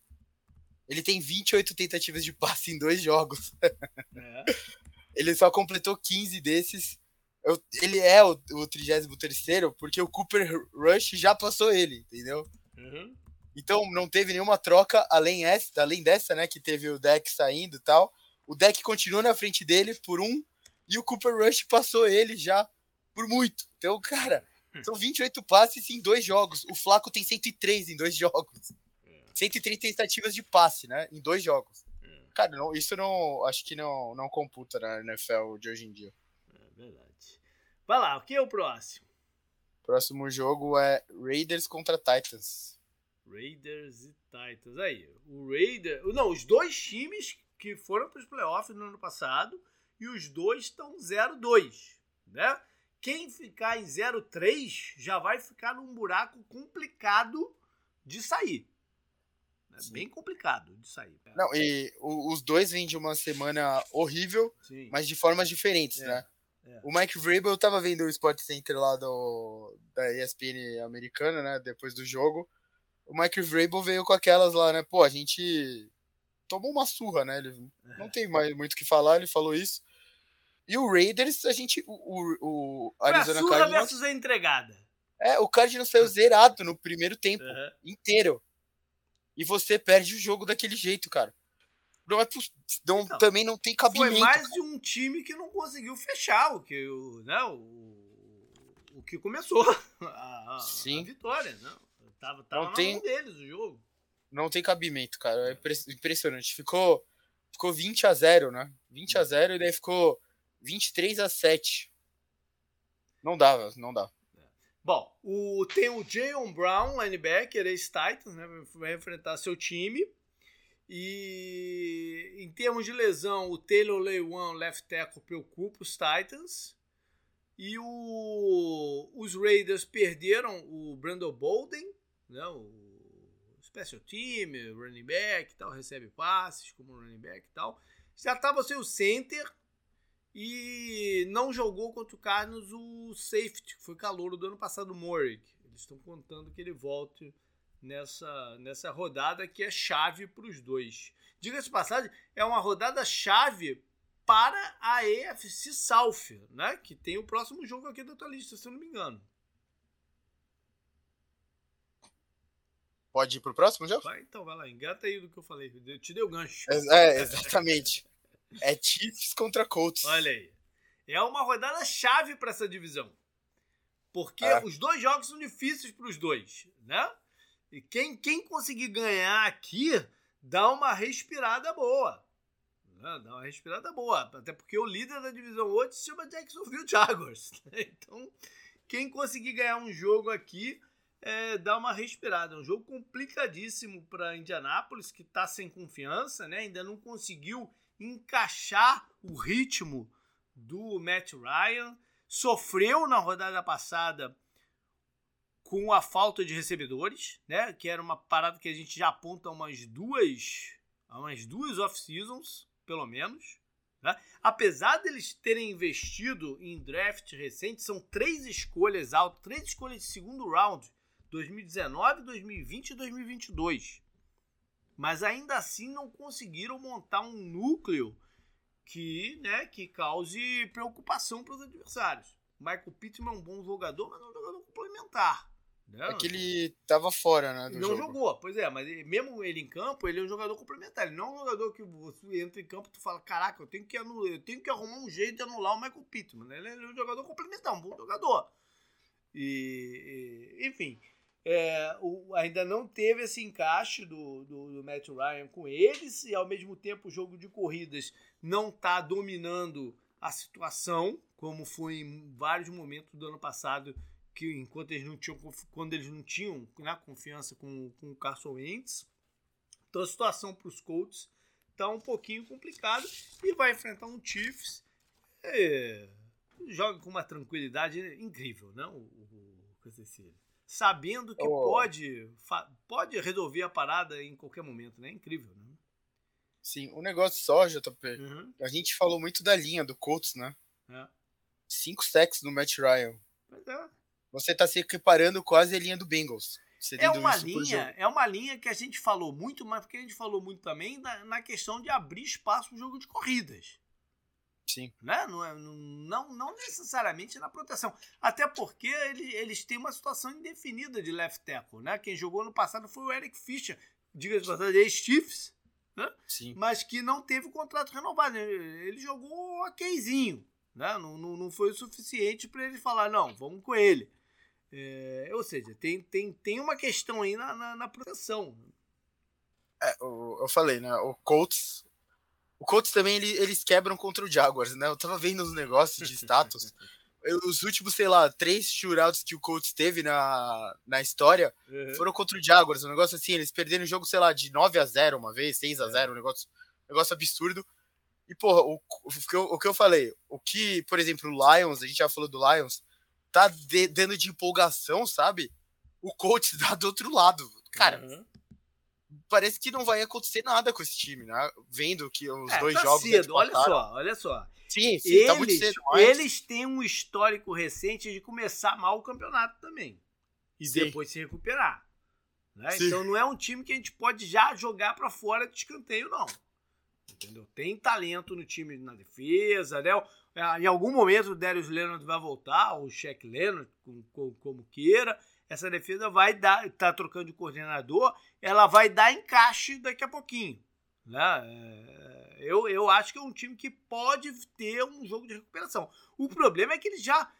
Ele tem 28 tentativas de passe em dois jogos. É. ele só completou 15 desses. Eu, ele é o, o 33 porque o Cooper Rush já passou ele, entendeu? Uhum. Então não teve nenhuma troca além, essa, além dessa, né? Que teve o deck saindo e tal. O deck continua na frente dele por um. E o Cooper Rush passou ele já por muito. Então, cara, são 28 passes em dois jogos. O Flaco tem 103 em dois jogos. 130 tentativas de passe, né? Em dois jogos. É. Cara, não, isso não. Acho que não, não computa na NFL de hoje em dia. É verdade. Vai lá, o que é o próximo? Próximo jogo é Raiders contra Titans. Raiders e Titans. Aí, o Raiders. Não, os dois times que foram para os playoffs no ano passado e os dois estão 0-2, né? Quem ficar em 0-3 já vai ficar num buraco complicado de sair. É bem complicado de sair. Cara. Não, e os dois vêm de uma semana horrível, Sim. mas de formas diferentes, é. né? É. O Mike Vrabel, eu tava vendo o Sport Center lá do, da ESPN americana, né? Depois do jogo. O Mike Vrabel veio com aquelas lá, né? Pô, a gente tomou uma surra, né? Ele não é. tem mais muito o que falar, ele falou isso. E o Raiders, a gente. O, o, o Arizona Cardinals. surra versus a entregada. É, o Cardinals saiu zerado no primeiro tempo uhum. inteiro e você perde o jogo daquele jeito, cara. Não é não, não, também não tem cabimento. Foi mais de um time que não conseguiu fechar o que o, né, o, o que começou a, a, Sim. a vitória, não. Tava, tava não tem, deles o jogo. Não tem cabimento, cara. É impressionante. Ficou ficou 20 a 0, né? 20 a 0 e daí ficou 23 a 7. Não dava, não dá. Bom, o, tem o Jayon Brown, linebacker, ex-Titans, né? Vai enfrentar seu time. E em termos de lesão, o Taylor Lewan, left tackle, preocupa os Titans. E o, os Raiders perderam o Brandon Bolden, né? o special team, running back tal, recebe passes como running back e tal. Já estava sem o center, e não jogou contra o Cardinals o safety, que foi calouro do ano passado, o Morick. Eles estão contando que ele volte nessa, nessa rodada que é chave para os dois. Diga-se passagem, é uma rodada chave para a EFC South, né? Que tem o próximo jogo aqui da tua lista, se eu não me engano. Pode ir pro próximo já? Vai, então vai lá, engata aí do que eu falei. Eu te dei o gancho. É, é exatamente. É Chiefs contra Colts. Olha aí. É uma rodada chave para essa divisão. Porque é. os dois jogos são difíceis para os dois, né? E quem, quem conseguir ganhar aqui dá uma respirada boa. Né? Dá uma respirada boa. Até porque o líder da divisão hoje se chama Jacksonville Jaguars. Né? Então, quem conseguir ganhar um jogo aqui é, dá uma respirada. É um jogo complicadíssimo para Indianápolis, que está sem confiança, né? ainda não conseguiu encaixar o ritmo do Matt Ryan. Sofreu na rodada passada com a falta de recebedores, né? Que era uma parada que a gente já aponta umas duas, umas duas off-seasons, pelo menos. Né? Apesar deles terem investido em draft recente, são três escolhas altas, três escolhas de segundo round, 2019, 2020 e 2022. Mas ainda assim não conseguiram montar um núcleo que, né, que cause preocupação para os adversários. Michael Pittman é um bom jogador, mas é um jogador complementar. Né? É que ele tava fora, né? não jogo. jogou, pois é, mas ele, mesmo ele em campo, ele é um jogador complementar. Ele não é um jogador que você entra em campo e tu fala: caraca, eu tenho, que anular, eu tenho que arrumar um jeito de anular o Michael Pittman. Ele é um jogador complementar, um bom jogador. E, e enfim, é, o, ainda não teve esse encaixe do, do, do, Matt Ryan com eles, e ao mesmo tempo o jogo de corridas não está dominando a situação, como foi em vários momentos do ano passado que enquanto eles não tinham quando eles não tinham né, confiança com, com o Carson Wentz. Então a situação para os Colts está um pouquinho complicada e vai enfrentar um Chiefs é, joga com uma tranquilidade incrível, né? O, o, o sabendo que oh. pode pode resolver a parada em qualquer momento, né? Incrível, né? Sim, o negócio só, JP, uhum. a gente falou muito da linha do Colts, né? É. Cinco sacks no Matt Ryan. Pois é. Você está se equiparando quase a linha do Bengals. É uma linha, é uma linha que a gente falou muito, mas que a gente falou muito também na, na questão de abrir espaço no jogo de corridas. Sim. Né? Não, é, não, não necessariamente na proteção. Até porque eles, eles têm uma situação indefinida de left tackle. Né? Quem jogou no passado foi o Eric Fischer, diga-se de passagem, ex-Chiefs, né? mas que não teve o contrato renovado. Ele jogou okzinho. Né? Não, não, não foi o suficiente para ele falar, não, vamos com ele. É, ou seja, tem, tem, tem uma questão aí na, na, na proteção. É, eu, eu falei, né? O Colts. O Colts também ele, eles quebram contra o Jaguars, né? Eu tava vendo os negócios de status. os últimos, sei lá, três shootouts que o Colts teve na, na história uhum. foram contra o Jaguars. Um negócio assim, eles perderam o jogo, sei lá, de 9 a 0 uma vez, 6 a 0 é. um negócio, um negócio absurdo. E, porra, o, o, que eu, o que eu falei, o que, por exemplo, o Lions, a gente já falou do Lions, tá de, dando de empolgação, sabe? O coach dá do outro lado. Cara, uhum. Parece que não vai acontecer nada com esse time, né? Vendo que os é, dois tá jogos. Cedo, olha só, olha só. Sim, sim, eles, tá muito cedo. Mas... Eles têm um histórico recente de começar mal o campeonato também. E sim. depois se recuperar. Né? Então não é um time que a gente pode já jogar para fora de escanteio, não. Entendeu? Tem talento no time na defesa, né? É, em algum momento o Darius Leonard vai voltar, ou o Shaq Leonard, como, como queira. Essa defesa vai dar, tá trocando de coordenador, ela vai dar encaixe daqui a pouquinho. Né? É, eu, eu acho que é um time que pode ter um jogo de recuperação. O problema é que eles já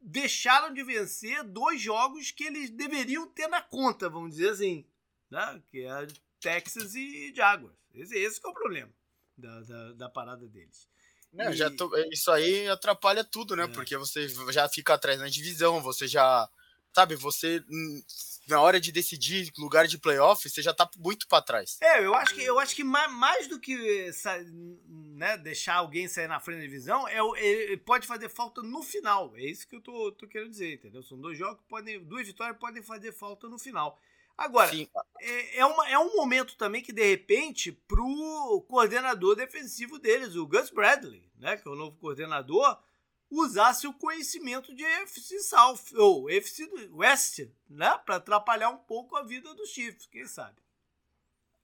deixaram de vencer dois jogos que eles deveriam ter na conta, vamos dizer assim. Né? Que é Texas e Jaguars. Esse, esse é o problema da, da, da parada deles. É, e... já tô, isso aí atrapalha tudo, né? É. Porque você já fica atrás na divisão, você já. Sabe, você. Hum, na hora de decidir lugar de playoff, você já tá muito para trás. É, eu acho que, eu acho que mais, mais do que né, deixar alguém sair na frente da divisão, é, é, pode fazer falta no final. É isso que eu tô, tô querendo dizer, entendeu? São dois jogos que podem. Duas vitórias podem fazer falta no final. Agora, é, é, uma, é um momento também que, de repente, pro coordenador defensivo deles, o Gus Bradley, né, que é o novo coordenador, usasse o conhecimento de FC South ou FC West, né, para atrapalhar um pouco a vida dos Chiefs, quem sabe.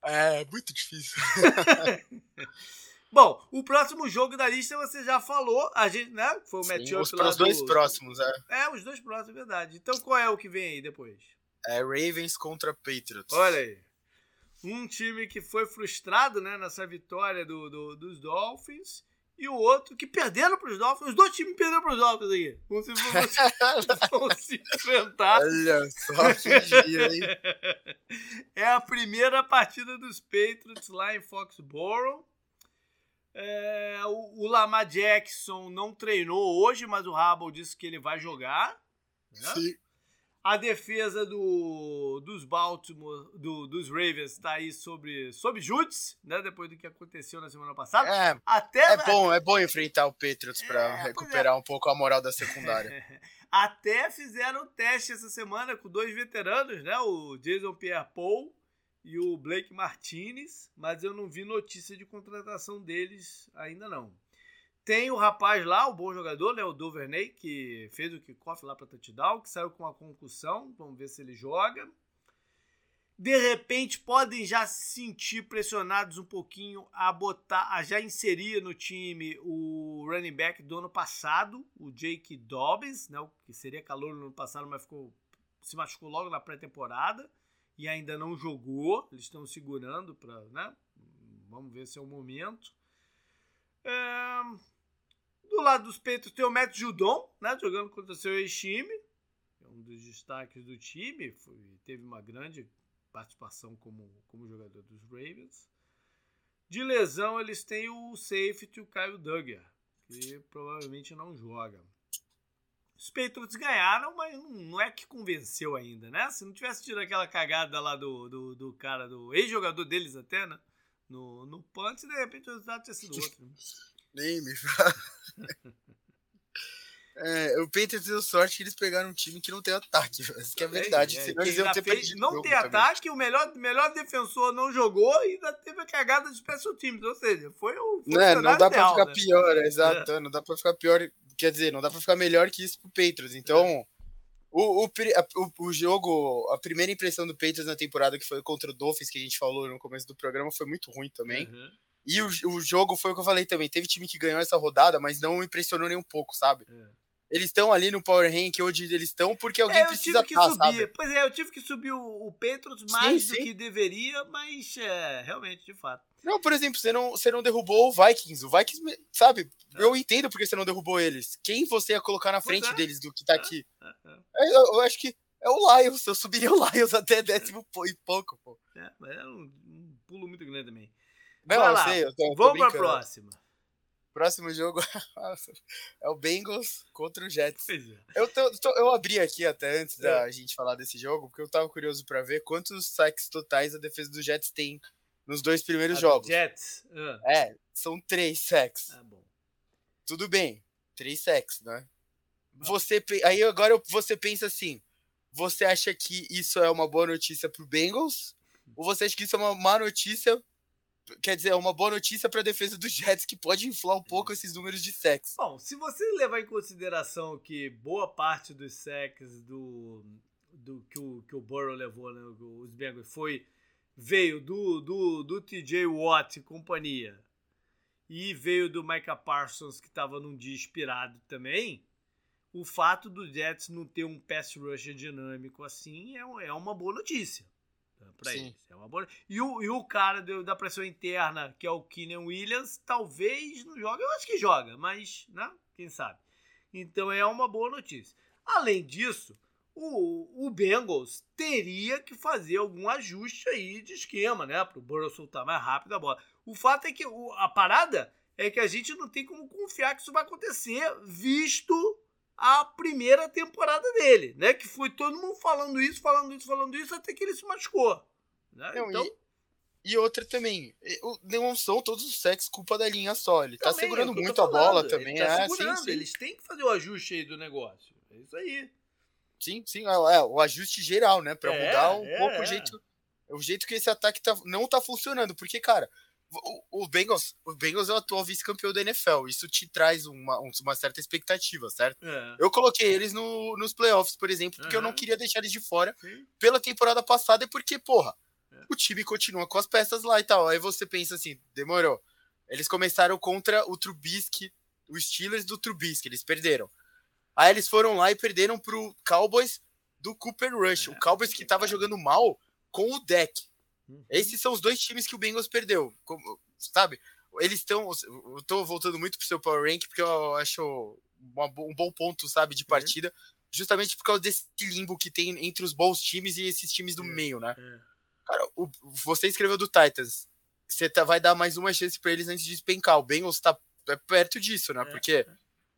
É, muito difícil. Bom, o próximo jogo da lista você já falou, a gente, né? Foi o matchup os, lá. Os dois do... próximos, é. É, os dois próximos, é verdade. Então qual é o que vem aí depois? É Ravens contra Patriots. Olha aí. Um time que foi frustrado né, nessa vitória do, do dos Dolphins e o outro que perderam para os Dolphins. Os dois times perderam para os Dolphins aqui. Vão se, vão se enfrentar. Olha só que dia, hein? É a primeira partida dos Patriots lá em Foxborough. É, o, o Lamar Jackson não treinou hoje, mas o Hubble disse que ele vai jogar. Né? Sim. A defesa do, dos Baltimore, do, dos Ravens, está aí sobre, sobre júdice, né? Depois do que aconteceu na semana passada. É, Até, é bom, é bom enfrentar o Patriots para é, recuperar é. um pouco a moral da secundária. Até fizeram teste essa semana com dois veteranos, né? O Jason Pierre-Paul e o Blake Martinez, mas eu não vi notícia de contratação deles ainda não. Tem o rapaz lá, o bom jogador, né, o Duvernay, que fez o kickoff lá para touchdown, que saiu com uma concussão, vamos ver se ele joga. De repente podem já se sentir pressionados um pouquinho a botar, a já inserir no time o running back do ano passado, o Jake Dobbins, né, que seria calor no ano passado, mas ficou se machucou logo na pré-temporada e ainda não jogou. Eles estão segurando para, né? Vamos ver se é o momento. É... Do lado dos peitos tem o Matt Judon, né, jogando contra seu ex-time. É um dos destaques do time. Foi, teve uma grande participação como, como jogador dos Ravens. De lesão, eles têm o safety, o Kyle Duggar, que provavelmente não joga. Os Patriots ganharam, mas não é que convenceu ainda, né? Se não tivesse tido aquela cagada lá do, do, do cara, do ex-jogador deles até, né? No, no punt, de repente o resultado tinha sido outro. Né? Nem me fala. É, o Patriots deu sorte que eles pegaram um time que não tem ataque. Isso que é verdade. É, Senão eles iam ter fez, Não tem ataque, o melhor, melhor defensor não jogou e ainda teve a cagada de special teams. Ou seja, foi o. Não, é, não dá pra ficar né? pior, exato. É. Não dá pra ficar pior. Quer dizer, não dá pra ficar melhor que isso pro Patriots. Então. É. O, o, o, o, jogo, a primeira impressão do Patriots na temporada, que foi contra o Dolphins, que a gente falou no começo do programa, foi muito ruim também. Uhum. E o, o jogo foi o que eu falei também. Teve time que ganhou essa rodada, mas não impressionou nem um pouco, sabe? É. Eles estão ali no Power Rank onde eles estão porque alguém é, precisa estar, tá, subir. Sabe? Pois é, eu tive que subir o, o Petros mais sim, do sim. que deveria, mas é, realmente, de fato. Não, por exemplo, você não, você não derrubou o Vikings. O Vikings, sabe, é. eu entendo porque você não derrubou eles. Quem você ia colocar na frente é. deles do que tá é, aqui? É, é. Eu, eu, acho que é o Lions. Eu subiria o Lions até décimo e pouco, pô. É, mas é um, um pulo muito grande também. Não, Vai lá. Sei, eu tô, Vamos pra próxima. Próximo jogo é o Bengals contra o Jets. É. Eu, tô, tô, eu abri aqui até antes da é. gente falar desse jogo, porque eu tava curioso para ver quantos saques totais a defesa do Jets tem nos dois primeiros a jogos. Jets? Uh. É, são três sacks. Ah, bom. Tudo bem, três sacks, né? Você, aí agora você pensa assim, você acha que isso é uma boa notícia pro Bengals? Ou você acha que isso é uma má notícia quer dizer, é uma boa notícia para a defesa dos Jets que pode inflar um pouco esses números de sacks. Bom, se você levar em consideração que boa parte dos sacks do, do que o que o Burrow levou, né, os Bengals foi veio do do, do TJ Watt e companhia e veio do Micah Parsons que estava num dia inspirado também. O fato do Jets não ter um pass rusher dinâmico assim é, é uma boa notícia para eles. É uma boa... e, o, e o cara do, da pressão interna, que é o Keenan Williams, talvez não jogue. Eu acho que joga, mas, né? Quem sabe? Então é uma boa notícia. Além disso, o, o Bengals teria que fazer algum ajuste aí de esquema, né? Para o Burrow soltar mais rápido a bola. O fato é que o, a parada é que a gente não tem como confiar que isso vai acontecer, visto a primeira temporada dele, né? Que foi todo mundo falando isso, falando isso, falando isso, até que ele se machucou. Né? Não, então... E, e, outra também, não são todos os sexos culpa da linha só. Ele tá também, tá segurando muito a bola também. Ele tá é, sim, sim. Eles têm que fazer o ajuste aí do negócio. É isso aí. Sim, sim, é, é o ajuste geral, né? Pra é, mudar um é, pouco o é. jeito, o jeito que esse ataque tá, não tá funcionando. Porque, cara, o, o, Bengals, o Bengals é o atual vice-campeão da NFL. Isso te traz uma, uma certa expectativa, certo? É. Eu coloquei eles no, nos playoffs, por exemplo, porque uhum. eu não queria deixar eles de fora Sim. pela temporada passada e porque, porra, é. o time continua com as peças lá e tal. Aí você pensa assim, demorou. Eles começaram contra o Trubisky, os Steelers do Trubisky, eles perderam. Aí eles foram lá e perderam pro Cowboys do Cooper Rush. É, o Cowboys que tava jogando mal com o deck. Uhum. Esses são os dois times que o Bengals perdeu. Como, sabe? Eles estão. Eu tô voltando muito pro seu Power Rank, porque eu acho uma, um bom ponto, sabe, de uhum. partida. Uhum. Justamente por causa desse limbo que tem entre os bons times e esses times do uhum. meio, né? Uhum. Cara, o, você escreveu do Titans. Você tá, vai dar mais uma chance para eles antes de despencar. O Bengals tá é perto disso, né? É. Porque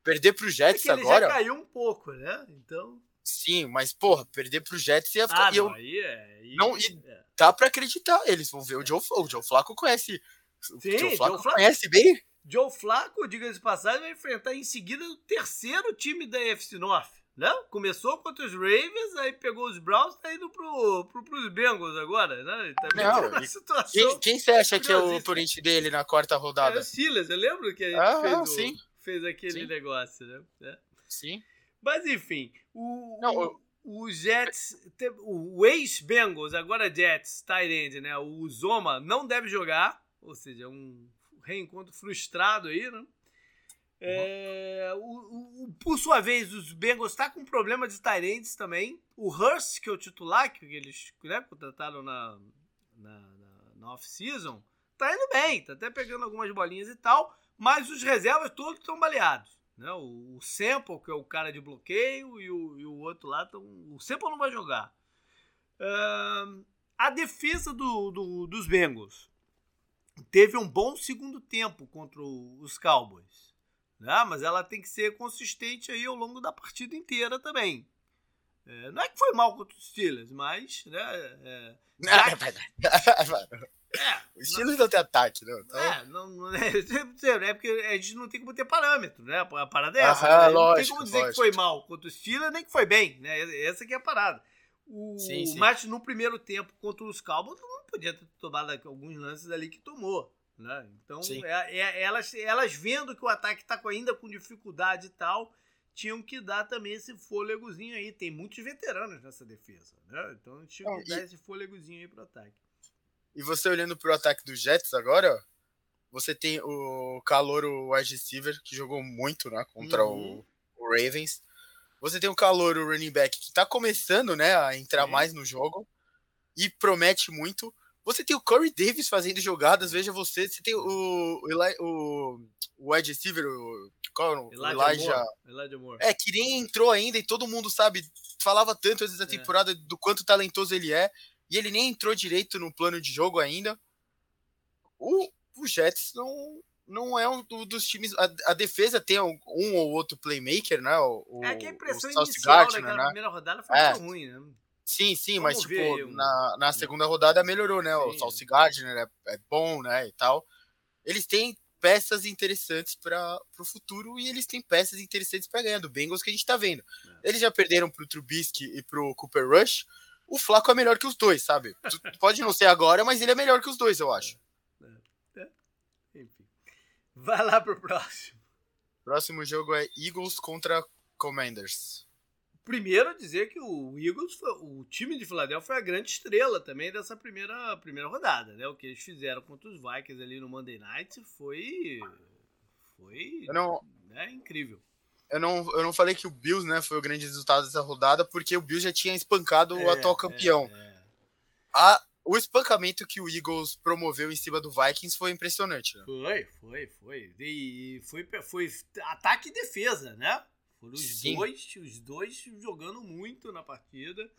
perder pro Jets é agora. Já caiu um pouco, né? Então. Sim, mas, porra, perder pro Jets ia ficar. Ah, não, eu, aí é. Não, e, é dá pra acreditar. Eles vão ver o Joe, o Joe Flaco conhece. Sim, o Joe Flaco, Joe conhece bem. Joe Flaco, diga-se de passagem, vai enfrentar em seguida o terceiro time da FC North. né? Começou contra os Ravens, aí pegou os Browns, tá indo pro, pro, pros Bengals agora, né? Tá Não, situação quem, você acha que é o oponente dele na quarta rodada? É o Silas, eu lembro que a gente ah, fez, o, fez aquele sim. negócio, né? É. Sim. Mas enfim, o, Não, o, o Jets, o ex-Bengals, agora Jets, end, né? O Zoma não deve jogar, ou seja, um reencontro frustrado aí, né? É, o, o, por sua vez, os Bengals estão tá com problema de Tyrants também. O Hurst, que é o titular, que eles né, contrataram na, na, na, na off-season, tá indo bem, tá até pegando algumas bolinhas e tal, mas os reservas todos estão baleados. Né? O, o Sample, que é o cara de bloqueio, e o, e o outro lá, tão, o Sample não vai jogar. Uh, a defesa do, do, dos Bengals teve um bom segundo tempo contra os Cowboys né? mas ela tem que ser consistente aí ao longo da partida inteira também. É, não é que foi mal contra os Steelers, mas. Né, é, é, os Steelers não, não tem ataque, não. Então... É, não, não é, é porque a gente não tem como ter parâmetro, né? A parada é essa. Aham, né? Não tem como dizer lógico. que foi mal contra os Steelers, nem que foi bem, né? Essa que é a parada. O, sim, sim. Mas no primeiro tempo contra os Cowboys não podia ter tomado alguns lances ali que tomou. Né? Então, é, é, elas, elas vendo que o ataque está ainda com dificuldade e tal, tinham que dar também esse fôlegozinho aí. Tem muitos veteranos nessa defesa. Né? Então, tinham que dar esse fôlegozinho aí pro ataque. E você olhando pro ataque dos Jets agora, você tem o calor, o wide receiver, que jogou muito né, contra uhum. o, o, Ravens. Você tem o calor, o running back, que está começando né, a entrar Sim. mais no jogo e promete muito. Você tem o Corey Davis fazendo jogadas, veja você. Você tem o, o, o, o wide receiver, o, qual é o Elijah, Elijah, Elijah Moore. É, que nem entrou ainda e todo mundo sabe, falava tanto antes da é. temporada é. do quanto talentoso ele é. E ele nem entrou direito no plano de jogo ainda. O, o Jets não, não é um dos times. A, a, defesa tem um, um, ou outro playmaker, né? O, é que a impressão inicial daquela né? primeira rodada foi é. muito ruim, né? Sim, sim, Vamos mas tipo, na, na segunda rodada melhorou, né? Sim. O Salsi Gardner é, é bom, né? E tal. Eles têm peças interessantes para o futuro e eles têm peças interessantes para ganhar do Bengals que a gente tá vendo. É. Eles já perderam pro Trubisky e pro Cooper Rush. O Flaco é melhor que os dois, sabe? Pode não ser agora, mas ele é melhor que os dois, eu acho. É. é. Enfim. Vai lá pro próximo. Próximo jogo é Eagles contra Commanders. Primeiro dizer que o Eagles, foi, o time de Filadélfia foi a grande estrela também dessa primeira, primeira rodada, né? O que eles fizeram contra os Vikings ali no Monday Night foi foi não, né, incrível. Eu não, eu não falei que o Bills, né, foi o grande resultado dessa rodada, porque o Bills já tinha espancado é, o atual campeão. É, é. A, o espancamento que o Eagles promoveu em cima do Vikings foi impressionante. Né? Foi, foi, foi. E foi, foi ataque e defesa, né? Foram os Sim. dois, os dois jogando muito na partida.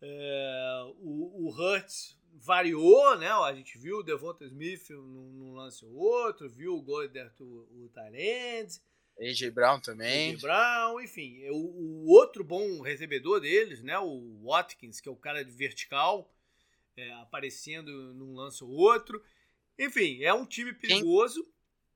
É, o, o Hurts variou, né? A gente viu o Devonta Smith num, num lance ou outro, viu o Goddard, o, o. AJ Brown também. AJ Brown, enfim. O, o, outro bom recebedor deles, né? O Watkins, que é o cara de vertical, é, aparecendo num lance ou outro. Enfim, é um time perigoso.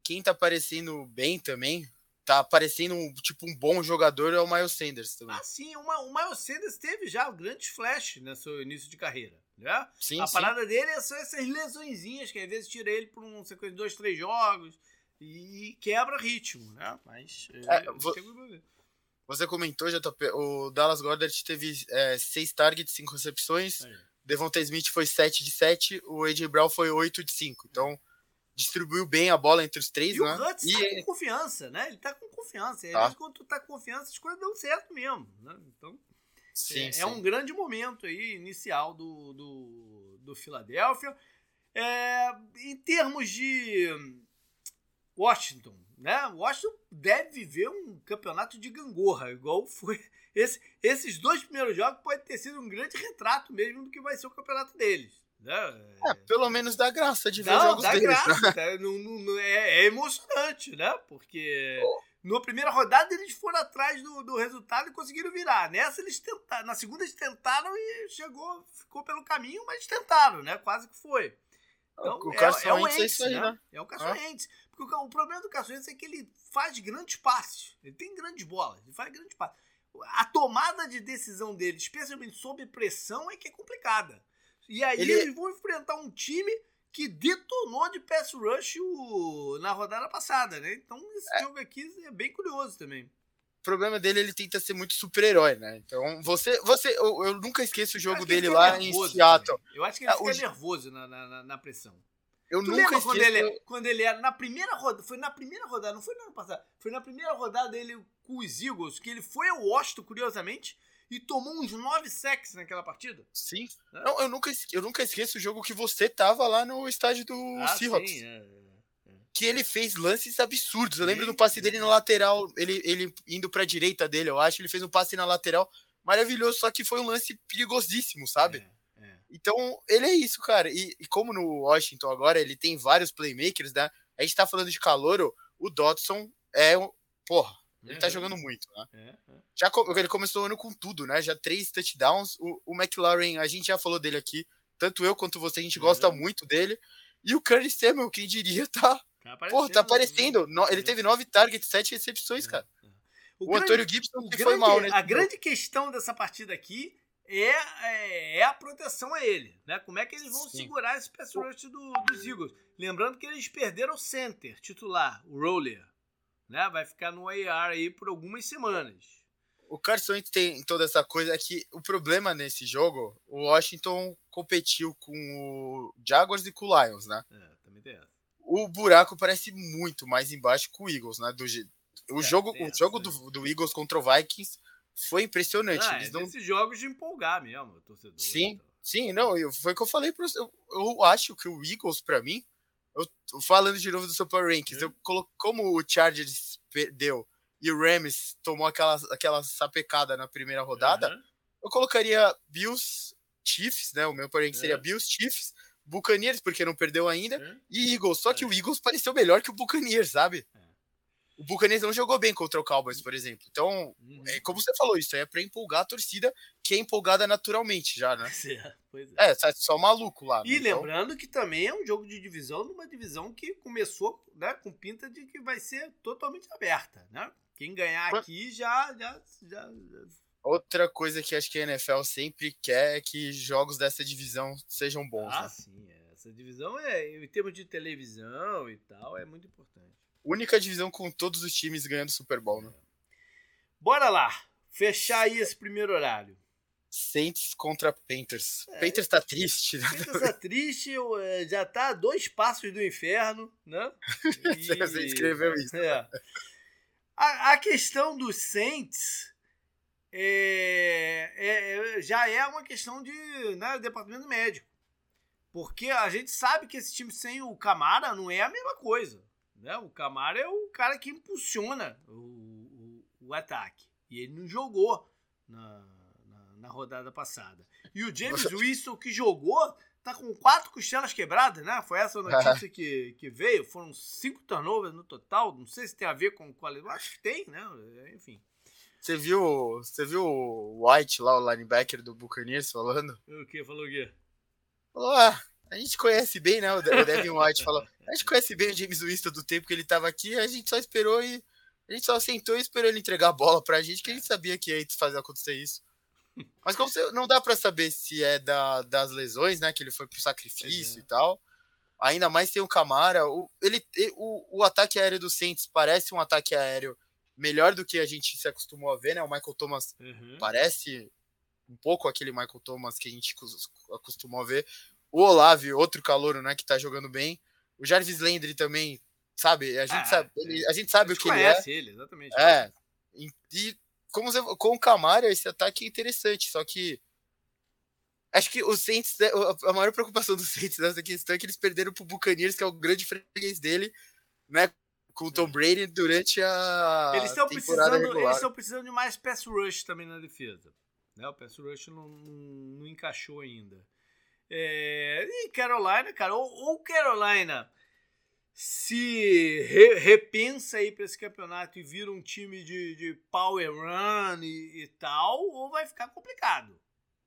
Quem, quem tá aparecendo bem também, tá parecendo um, tipo um bom jogador é o Miles Sanders também. Ah, sim, uma, o Miles Sanders teve já grandes flash no seu início de carreira. Né? Sim, a sim. parada dele é só essas lesõezinhas que às vezes tira ele por um sequência de dois, três jogos e quebra ritmo, né? Mas é, é vo você comentou, JP, o Dallas Goddard teve é, seis targets, cinco recepções. É. Devonta Smith foi 7 de 7, o AJ Brown foi 8 de 5. Então, distribuiu bem a bola entre os três, e né? O Hutz e tá com confiança, né? Ele tá com confiança. Tá. quando tu tá com confiança, as coisas dão certo mesmo, né? Então, sim, é, sim. é, um grande momento aí, inicial do, do, do Philadelphia. É, em termos de Washington, né? Washington deve viver um campeonato de gangorra, igual foi. Esse, esses dois primeiros jogos pode ter sido um grande retrato mesmo do que vai ser o campeonato deles. Né? É, pelo menos dá graça de ver não, jogos dá deles. Graça, né? tá? não, não, é, é, emocionante, né? Porque oh. na primeira rodada eles foram atrás do, do resultado e conseguiram virar. Nessa eles tentaram, na segunda eles tentaram e chegou, ficou pelo caminho, mas tentaram, né? Quase que foi. Então, o é, é o Ents, é isso aí, né? né? É o Caçoentes. É. Porque o, problema do Caçoentes é que ele faz grandes passes. Ele tem grandes bolas, ele faz grandes passes. a tomada de decisão dele, especialmente sob pressão, é que é complicada. E aí Ele- eles vão enfrentar um time que detonou de pass rush o- na rodada passada, né? Então esse jogo aqui é bem curioso também. O problema dele, ele tenta ser muito super-herói, né? Então, você. você eu, eu nunca esqueço o jogo dele lá em Seattle. também. Eu acho que ele Ah, fica o- nervoso na, na- na pressão. Eu Tu nunca lembra quando ele, quando ele era na primeira rodada? Foi na primeira rodada, não foi no ano passado. Foi na primeira rodada dele com os Eagles, que ele foi ao Washington, curiosamente, e tomou uns 9 sacks naquela partida. Sim. né? Não, eu nunca, eu nunca esqueço o jogo que você tava lá no estádio do Ah, Seahawks. sim, é, é. Que ele fez lances absurdos. Eu lembro do passe dele na lateral, ele, ele indo pra direita dele, eu acho. Ele fez um passe na lateral maravilhoso, só que foi um lance perigosíssimo, sabe? É, é. Então, ele é isso, cara. E, e como no Washington agora ele tem vários playmakers, né? A gente tá falando de calor, o Dodson é um. Porra, ele tá Uhum. jogando muito, né? É, é. Já ele começou o ano com tudo, né? Já três touchdowns. O, o McLaren, a gente já falou dele aqui. Tanto eu quanto você, a gente gosta Uhum. muito dele. E o Curtis Samuel, quem diria, tá. Tá Porra, tá aparecendo, aparecendo. No- ele teve nove targets, sete recepções, cara. O, O, grande- Antônio Gibson o que grande- foi mal, né? A grande questão dessa partida aqui é, é, é a proteção a ele, né? Como é que eles vão Sim. segurar esse pass rush do, dos Eagles? Lembrando que eles perderam o center titular, o Roller, né? Vai ficar no AR aí por algumas semanas. O Carson tem toda essa coisa é que o problema nesse jogo, o Washington competiu com o Jaguars e com o Lions, né? É, também tem essa. O buraco parece muito mais embaixo que o Eagles, né? Do, o É, jogo, o jogo né? do, do Eagles contra o Vikings foi impressionante. Ah, Eles é não desses jogos de empolgar mesmo, torcedor. Sim. e tal. Sim, não, eu, foi o que eu falei para eu, eu acho que o Eagles, pra mim, eu, tô falando de novo do Super Rankings, Sim. eu colo, como o Chargers perdeu e o Rams tomou aquela, aquela sapecada na primeira rodada, Aham. eu colocaria Bills, Chiefs, né? O meu Ranking seria É. Bills, Chiefs, Buccaneers, porque não perdeu ainda, É. e Eagles. Só que É. o Eagles pareceu melhor que o Buccaneers, sabe? É. O Buccaneers não jogou bem contra o Cowboys, por exemplo. Então, Uhum. é, como você falou, isso aí é pra empolgar a torcida, que é empolgada naturalmente já, né? Pois é, pois é. É, só- só maluco lá. E né? Então, lembrando que também é um jogo de divisão, numa divisão que começou né, com pinta de que vai ser totalmente aberta. Né? Quem ganhar aqui já, já, já, já- outra coisa que acho que a NFL sempre quer é que jogos dessa divisão sejam bons, Ah, né? sim. é. Essa divisão, é, em termos de televisão e tal, é muito importante. Única divisão com todos os times ganhando Super Bowl, né? Bora lá. Fechar aí esse primeiro horário. Saints contra Panthers. É. Panthers tá triste, né? Quem tá triste, é, já tá a dois passos do inferno, né? Você escreveu isso. É. A, a questão dos Saints é, é- é- já é uma questão de né, departamento médico. Porque a gente sabe que esse time sem o Camara não é a mesma coisa. Né? O Camara é o cara que impulsiona o, o- o ataque. E ele não jogou na, na, na rodada passada. E o James Wilson, que jogou, tá com quatro costelas quebradas, né? Foi essa a notícia que, que veio. Foram cinco turnovers no total. Não sei se tem a ver com qualidade. Acho que tem, né? Enfim. Você viu, você viu o White lá, o linebacker do Buccaneers, falando? O que? Falou o quê? Falou, ah, a gente conhece bem, né? O De- o Devin White falou, a gente conhece bem o James Winston do tempo que ele tava aqui, a gente só esperou e. A gente só sentou e esperou ele entregar a bola pra gente, que a gente sabia que ia fazer acontecer isso. Mas como você, não dá pra saber se é da, das lesões, né? Que ele foi pro sacrifício é. e tal. Ainda mais tem o Camara. O, ele, o, o ataque aéreo do Saints parece um ataque aéreo melhor do que a gente se acostumou a ver, né? O Michael Thomas Uhum. parece um pouco aquele Michael Thomas que a gente cos- acostumou a ver. O Olave, outro calouro, né, que tá jogando bem. O Jarvis Landry também, sabe? A gente Ah, sabe, ele- a gente sabe A o gente que ele é. ele, exatamente. É. E, como você, com o Camara, esse ataque é interessante, só que acho que os Saints, né, a- maior preocupação dos Saints nessa questão é que eles perderam pro Buccaneers, que é o grande freguês dele, né, com o Tom Brady durante a Eles estão precisando, regular. eles estão precisando de mais pass rush também na defesa. Né? O pass rush não, não, não encaixou ainda. É, e Carolina, cara, ou, ou Carolina se re- repensa aí para esse campeonato e vira um time de, de power run e, e tal, ou vai ficar complicado.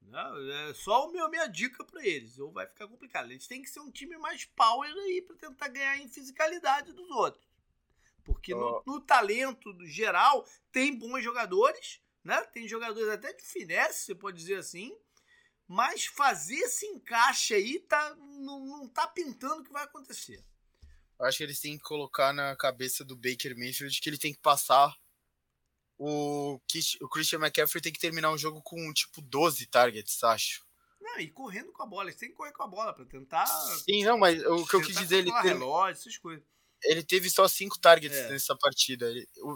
Né? É só o meu, minha dica para eles, ou vai ficar complicado. Eles têm que ser um time mais power aí para tentar ganhar em fisicalidade dos outros. Porque no, Ó. no talento do geral tem bons jogadores, né? Tem jogadores até de finesse, você pode dizer assim. Mas fazer esse encaixe aí tá, não, não tá pintando o que vai acontecer. Eu acho que eles têm que colocar na cabeça do Baker Mayfield que ele tem que passar o, o Christian McCaffrey tem que terminar um jogo com tipo 12 targets, acho. Não, e correndo com a bola, eles têm que correr com a bola para tentar. Sim, não, mas o que eu quis dizer, ele teve, relógio, essas coisas. ele teve só 5 targets é. nessa partida.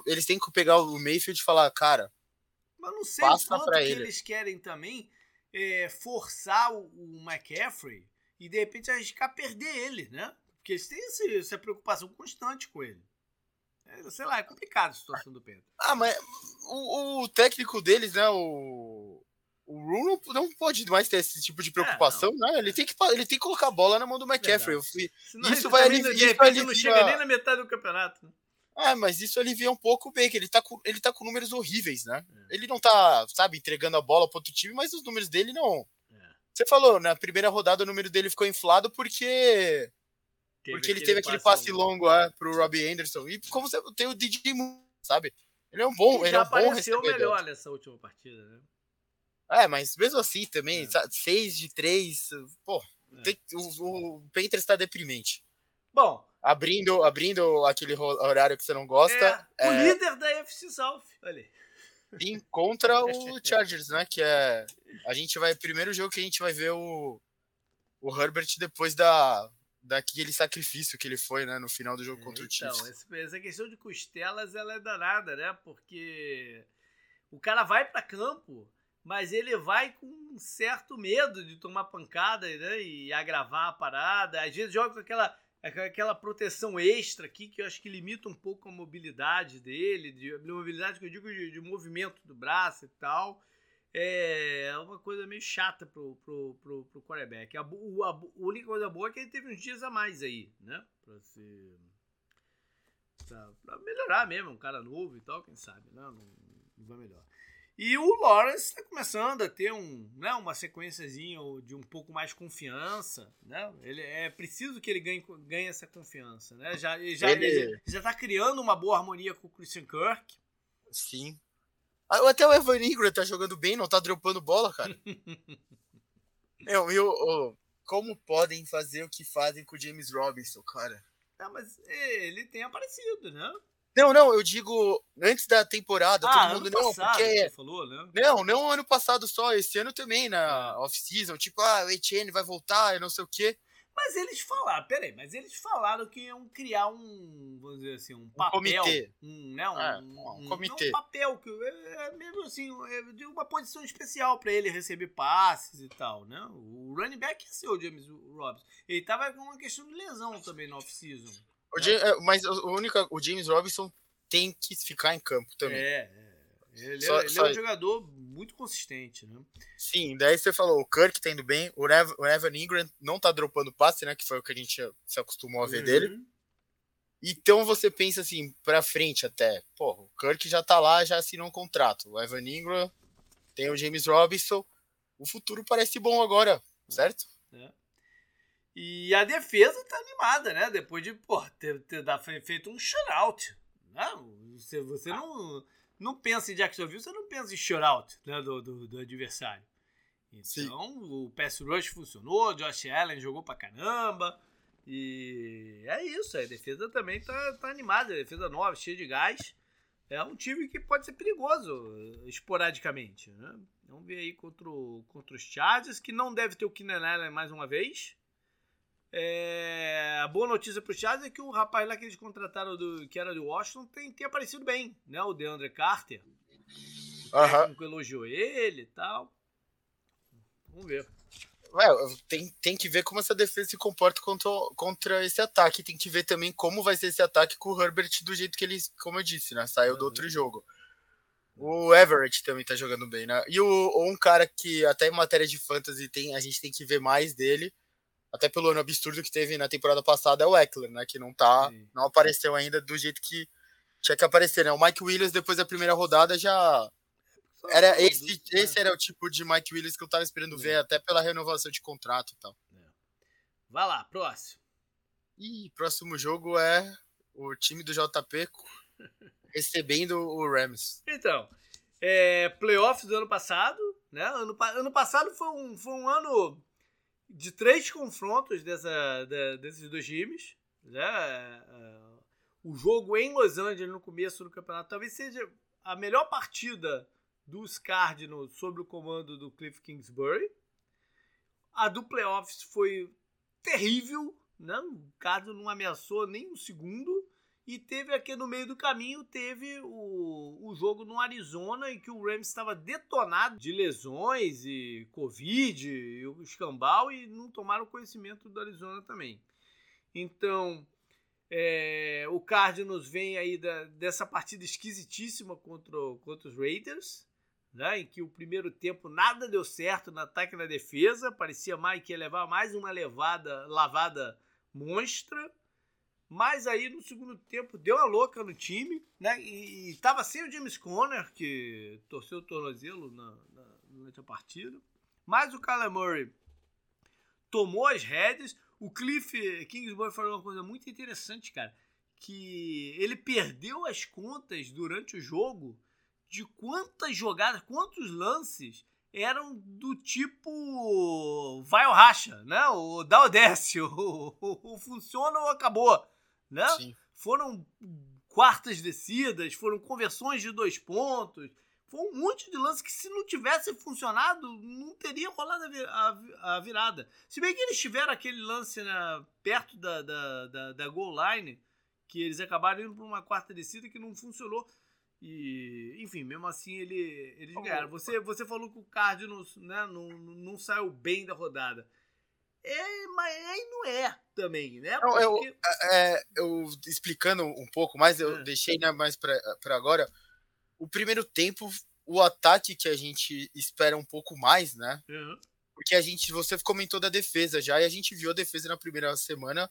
Eles têm que pegar o Mayfield e falar, cara. Mas não sei passa quanto que ele. eles querem também é, forçar o, o McCaffrey e de repente arriscar perder ele, né? Porque eles têm esse, essa preocupação constante com ele. É, sei lá, é complicado a situação do Pedro. Ah, mas o, o técnico deles, né, o. O Rune não, não pode mais ter esse tipo de preocupação, é, né? Ele tem, que, ele tem que colocar a bola na mão do McCaffrey. Fui, isso vai aliviar. De repente não chega nem na metade do campeonato. É, mas isso alivia um pouco o Baker. Ele tá com, ele tá com números horríveis, né? É. Ele não tá, sabe, entregando a bola pro outro time, mas os números dele não. É. Você falou, na primeira rodada o número dele ficou inflado porque Teve porque ele teve aquele passe, longo, longo é, pro Robbie Anderson. E como você tem o DJ sabe? Ele é um bom, ele, ele é um bom recebedor. melhor nessa última partida, né? É, mas mesmo assim também, é. 6 de 3, pô, é. tem, o, o Panthers tá deprimente. Bom, abrindo, abrindo aquele horário que você não gosta. É, é... o líder da FC South, olha Sim, contra o Chargers, né? Que é. A gente vai. Primeiro jogo que a gente vai ver o, o Herbert depois da, daquele sacrifício que ele foi, né, no final do jogo contra o Chiefs. Então, essa questão de costelas, ela é danada, né, porque o cara vai para campo, mas ele vai com um certo medo de tomar pancada, né, e agravar a parada, às vezes joga com aquela aquela proteção extra aqui que eu acho que limita um pouco a mobilidade dele, de, mobilidade que eu digo de, de movimento do braço e tal é uma coisa meio chata pro, pro, pro, pro quarterback. A, o, a, a, única coisa boa é que ele teve uns dias a mais aí, né? Pra se. Pra, pra melhorar mesmo, um cara novo e tal, quem sabe, né? Não, não vai melhor. E o Lawrence está começando a ter um, né, uma sequenciazinha de um pouco mais confiança, né? Ele é preciso que ele ganhe, ganhe essa confiança, né? Já já ele... já está criando uma boa harmonia com o Christian Kirk. Sim. Ah, até o Evan Ingram tá jogando bem, não tá dropando bola, cara. Meu, eu, eu, como podem fazer o que fazem com o James Robinson, cara? Ah, mas ele tem aparecido, né? Não, não, eu digo antes da temporada, ah, todo mundo não, passado, porque falou, né? Não, não ano passado só, esse ano também na é. off-season, tipo, ah, o Etienne vai voltar, eu não sei o quê. Mas eles falaram, peraí, mas eles falaram que iam criar um, vamos dizer assim, um papel. Um comitê. Um, né, um, é, um, um comitê. Um papel, que é, é mesmo assim, é de uma posição especial para ele receber passes e tal, né? O running back é seu, James Robinson. Ele tava com uma questão de lesão também no off-season. Né? É, mas o, único, o James Robinson tem que ficar em campo também. É, é. Ele, só, é, ele só... é um jogador muito consistente, né? Sim, daí você falou, o Kirk tá indo bem, o, Evan, o Evan Ingram não tá dropando passe, né? Que foi o que a gente se acostumou a ver uhum. dele. Então você pensa assim, pra frente até, pô, o Kirk já tá lá, já assinou um contrato. O Evan Ingram, tem o James Robinson. O futuro parece bom agora, certo? É. E a defesa tá animada, né? Depois de pô, ter, ter feito um shutout. Não, você, você não não pensa em Jacksonville, você não pensa em shutout né, do, do, do, adversário. Então, Sim. o pass rush funcionou, Josh Allen jogou pra caramba. E é isso, a defesa também tá, tá animada, a defesa nova, cheia de gás. É um time que pode ser perigoso esporadicamente. Né? Vamos ver aí contra, o, contra os Chargers, que não deve ter o Keenan Allen mais uma vez. É, a boa notícia para os Chargers é que o rapaz lá que eles contrataram, do, que era do Washington, tem, tem aparecido bem, né? O DeAndre Carter. O técnico elogiou ele e tal. Vamos ver. Ué, tem, tem que ver como essa defesa se comporta contra, contra esse ataque. Tem que ver também como vai ser esse ataque com o Herbert do jeito que ele, como eu disse, né? Saiu uhum. do outro jogo. O Everett também tá jogando bem, né? E o, um cara que até em matéria de fantasy tem, a gente tem que ver mais dele até pelo ano absurdo que teve na temporada passada, é o Eckler, né? Que não tá. Sim. Não apareceu ainda do jeito que tinha que aparecer, né? O Mike Williams, depois da primeira rodada, já. Era esse, esse era o tipo de Mike Williams que eu tava esperando é. ver, até pela renovação de contrato e tal. É. Vai lá, próximo. E próximo jogo é o time do JP recebendo o Rams. Então, É, playoffs do ano passado, né? Ano, ano passado foi um, foi um ano de três confrontos dessa, de, desses dois times. Né? É, é, o jogo em Los Angeles no começo do campeonato talvez seja a melhor partida dos Cardinals sob o comando do Cliff Kingsbury. A do playoffs foi terrível, né? o Cardinals não ameaçou nem um segundo. E teve aqui no meio do caminho, teve o, o jogo no Arizona, em que o Rams estava detonado de lesões e Covid, e o escambau, e não tomaram conhecimento do Arizona também. Então, é, o Cardinals vem aí da, dessa partida esquisitíssima contra, contra os Raiders, né, em que o primeiro tempo nada deu certo no ataque e na defesa, parecia mais que ia levar mais uma levada, lavada monstra. Mas aí no segundo tempo deu a louca no time, né? E estava sem o James Conner, que torceu o tornozelo na, na, durante a partida. Mas o Kyler Murray tomou as rédeas. O Cliff Kingsbury falou uma coisa muito interessante, cara. Que ele perdeu as contas durante o jogo de quantas jogadas, quantos lances eram do tipo vai ou racha, né? O dá ou desce, o, o, o funciona ou acabou né? Sim. Foram quartas descidas, foram conversões de dois pontos. Foi um monte de lance que, se não tivesse funcionado, não teria rolado a, virada. Se bem que eles tiveram aquele lance né, perto da, da, da, da goal line, que eles acabaram indo para uma quarta descida que não funcionou. E, enfim, mesmo assim ele, eles ganharam. Você, você falou que o Cardinals né, não, não saiu bem da rodada. É, mas aí não é também, né? Porque... eu, é, é, eu, explicando um pouco mais, eu é. deixei né, mais para agora. O primeiro tempo, o ataque que a gente espera um pouco mais, né? Uhum. Porque a gente, você comentou da defesa já, e a gente viu a defesa na primeira semana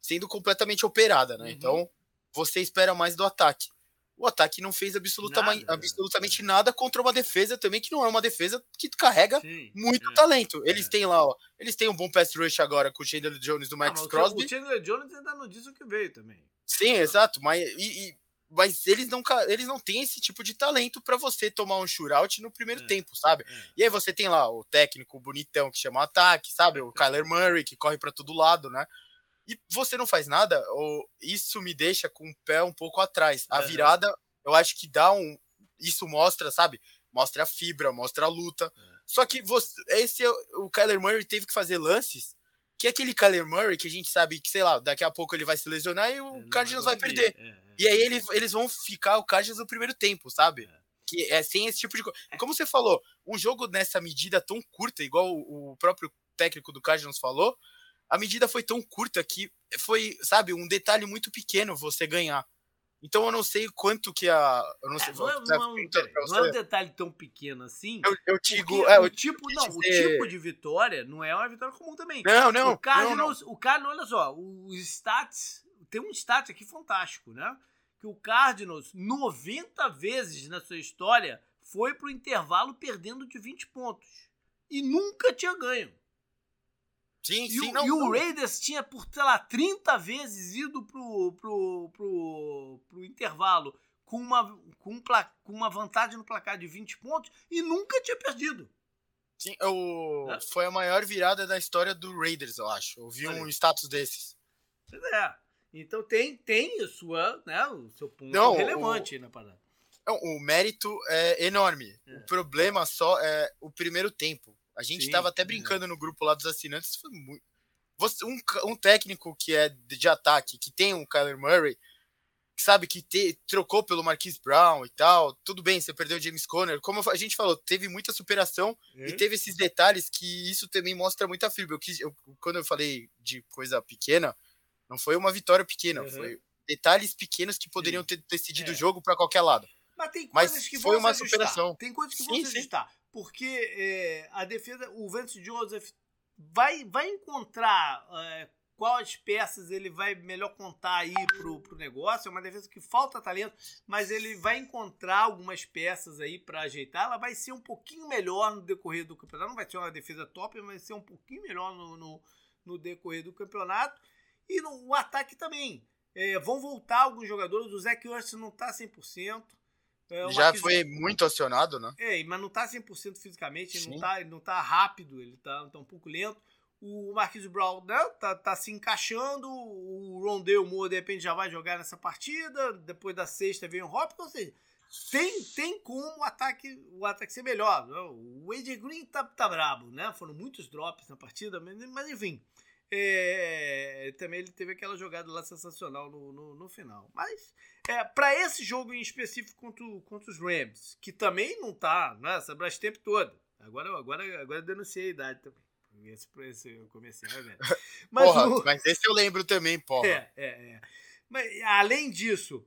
sendo completamente operada, né? Uhum. Então, você espera mais do ataque o ataque não fez absolutamente nada, absolutamente nada contra uma defesa também que não é uma defesa que carrega Sim, muito é, talento. Eles é. têm lá, ó, eles têm um bom pass rush agora com o Chandler Jones do Max ah, Crosby. O Chandler Jones ainda não disse o que veio também. Sim, exato, mas e, e, mas eles não eles não têm esse tipo de talento para você tomar um shootout no primeiro é, tempo, sabe? É. E aí você tem lá o técnico bonitão que chama o ataque, sabe? O Kyler Murray que corre para todo lado, né? E você não faz nada, ou isso me deixa com o pé um pouco atrás. A virada, eu acho que dá um. Isso mostra, sabe? Mostra a fibra, mostra a luta. É. Só que você, esse é o Kyler Murray teve que fazer lances. Que é aquele Kyler Murray que a gente sabe que, sei lá, daqui a pouco ele vai se lesionar e o é, Cardinals vai perder. É, é, e aí ele, eles vão ficar o Cardinals no primeiro tempo, sabe? É. Que é sem esse tipo de coisa. Como você falou, um jogo nessa medida tão curta, igual o, o próprio técnico do Cardinals falou, a medida foi tão curta que foi, sabe, um detalhe muito pequeno você ganhar. Então eu não sei quanto que a. Não, é, sei, não, é, não, é um, não, é, um, detalhe tão pequeno assim. Eu, eu digo. É, o tipo, não, o tipo de vitória não é uma vitória comum também. Não, não. O Cardinals, não, não. o Cardinals olha só, os stats. Tem um stat aqui fantástico, né? Que o Cardinals, 90 vezes na sua história, foi pro intervalo perdendo de 20 pontos. E nunca tinha ganho. Sim, e sim, o, não, e o Raiders tinha, por, sei lá, 30 vezes ido pro, pro, pro, pro intervalo com uma, com, um, com uma vantagem no placar de 20 pontos e nunca tinha perdido. Sim, o, é. foi a maior virada da história do Raiders, eu acho. Eu vi um status desses. Pois é. Então tem, tem a sua, né, o seu ponto não, relevante o, na parada. Não, o mérito é enorme. É. O problema só é o primeiro tempo. A gente estava até brincando é. no grupo lá dos assinantes. Foi muito... Você, um, um técnico que é de ataque, que tem um Kyler Murray, que sabe que te, trocou pelo Marquise Brown e tal. Tudo bem, você perdeu o James Conner. Como a gente falou, teve muita superação e é. teve esses detalhes que isso também mostra muita fibra. Eu quis, eu, quando eu falei de coisa pequena, não foi uma vitória pequena, uhum. foi detalhes pequenos que poderiam ter decidido é. o jogo para qualquer lado. Mas tem coisas Mas que foi uma superação. Tem coisas que vão sim, se ajustar porque é, a defesa, o Vance Joseph vai, vai encontrar é, quais peças ele vai melhor contar aí pro, pro negócio. É uma defesa que falta talento, mas ele vai encontrar algumas peças aí para ajeitar. Ela vai ser um pouquinho melhor no decorrer do campeonato. Não vai ser uma defesa top, mas vai ser um pouquinho melhor no, no, no decorrer do campeonato. E no o ataque também. É, vão voltar alguns jogadores. O Zach Ertz não está 100%. É, já foi muito acionado, né? É, mas não tá 100% fisicamente, ele não tá, ele não tá rápido, ele tá, tá um pouco lento. O Marquis Brown né, tá, tá se encaixando, o Rondale Moore de repente já vai jogar nessa partida, depois da sexta vem o Hopkins, ou seja, tem, tem como o ataque, o ataque ser melhor. Né? O AJ Green tá, tá brabo, né? Foram muitos drops na partida, mas, mas enfim. É, também ele teve aquela jogada lá sensacional no, no, no final. Mas é, para esse jogo em específico contra, contra os Rams, que também não tá né, essa Brás tempo todo. Agora, agora, agora eu denunciei a idade também. Esse, esse eu comecei a ver. Mas, porra, o... mas esse eu lembro também, porra. É, é, é. Mas além disso,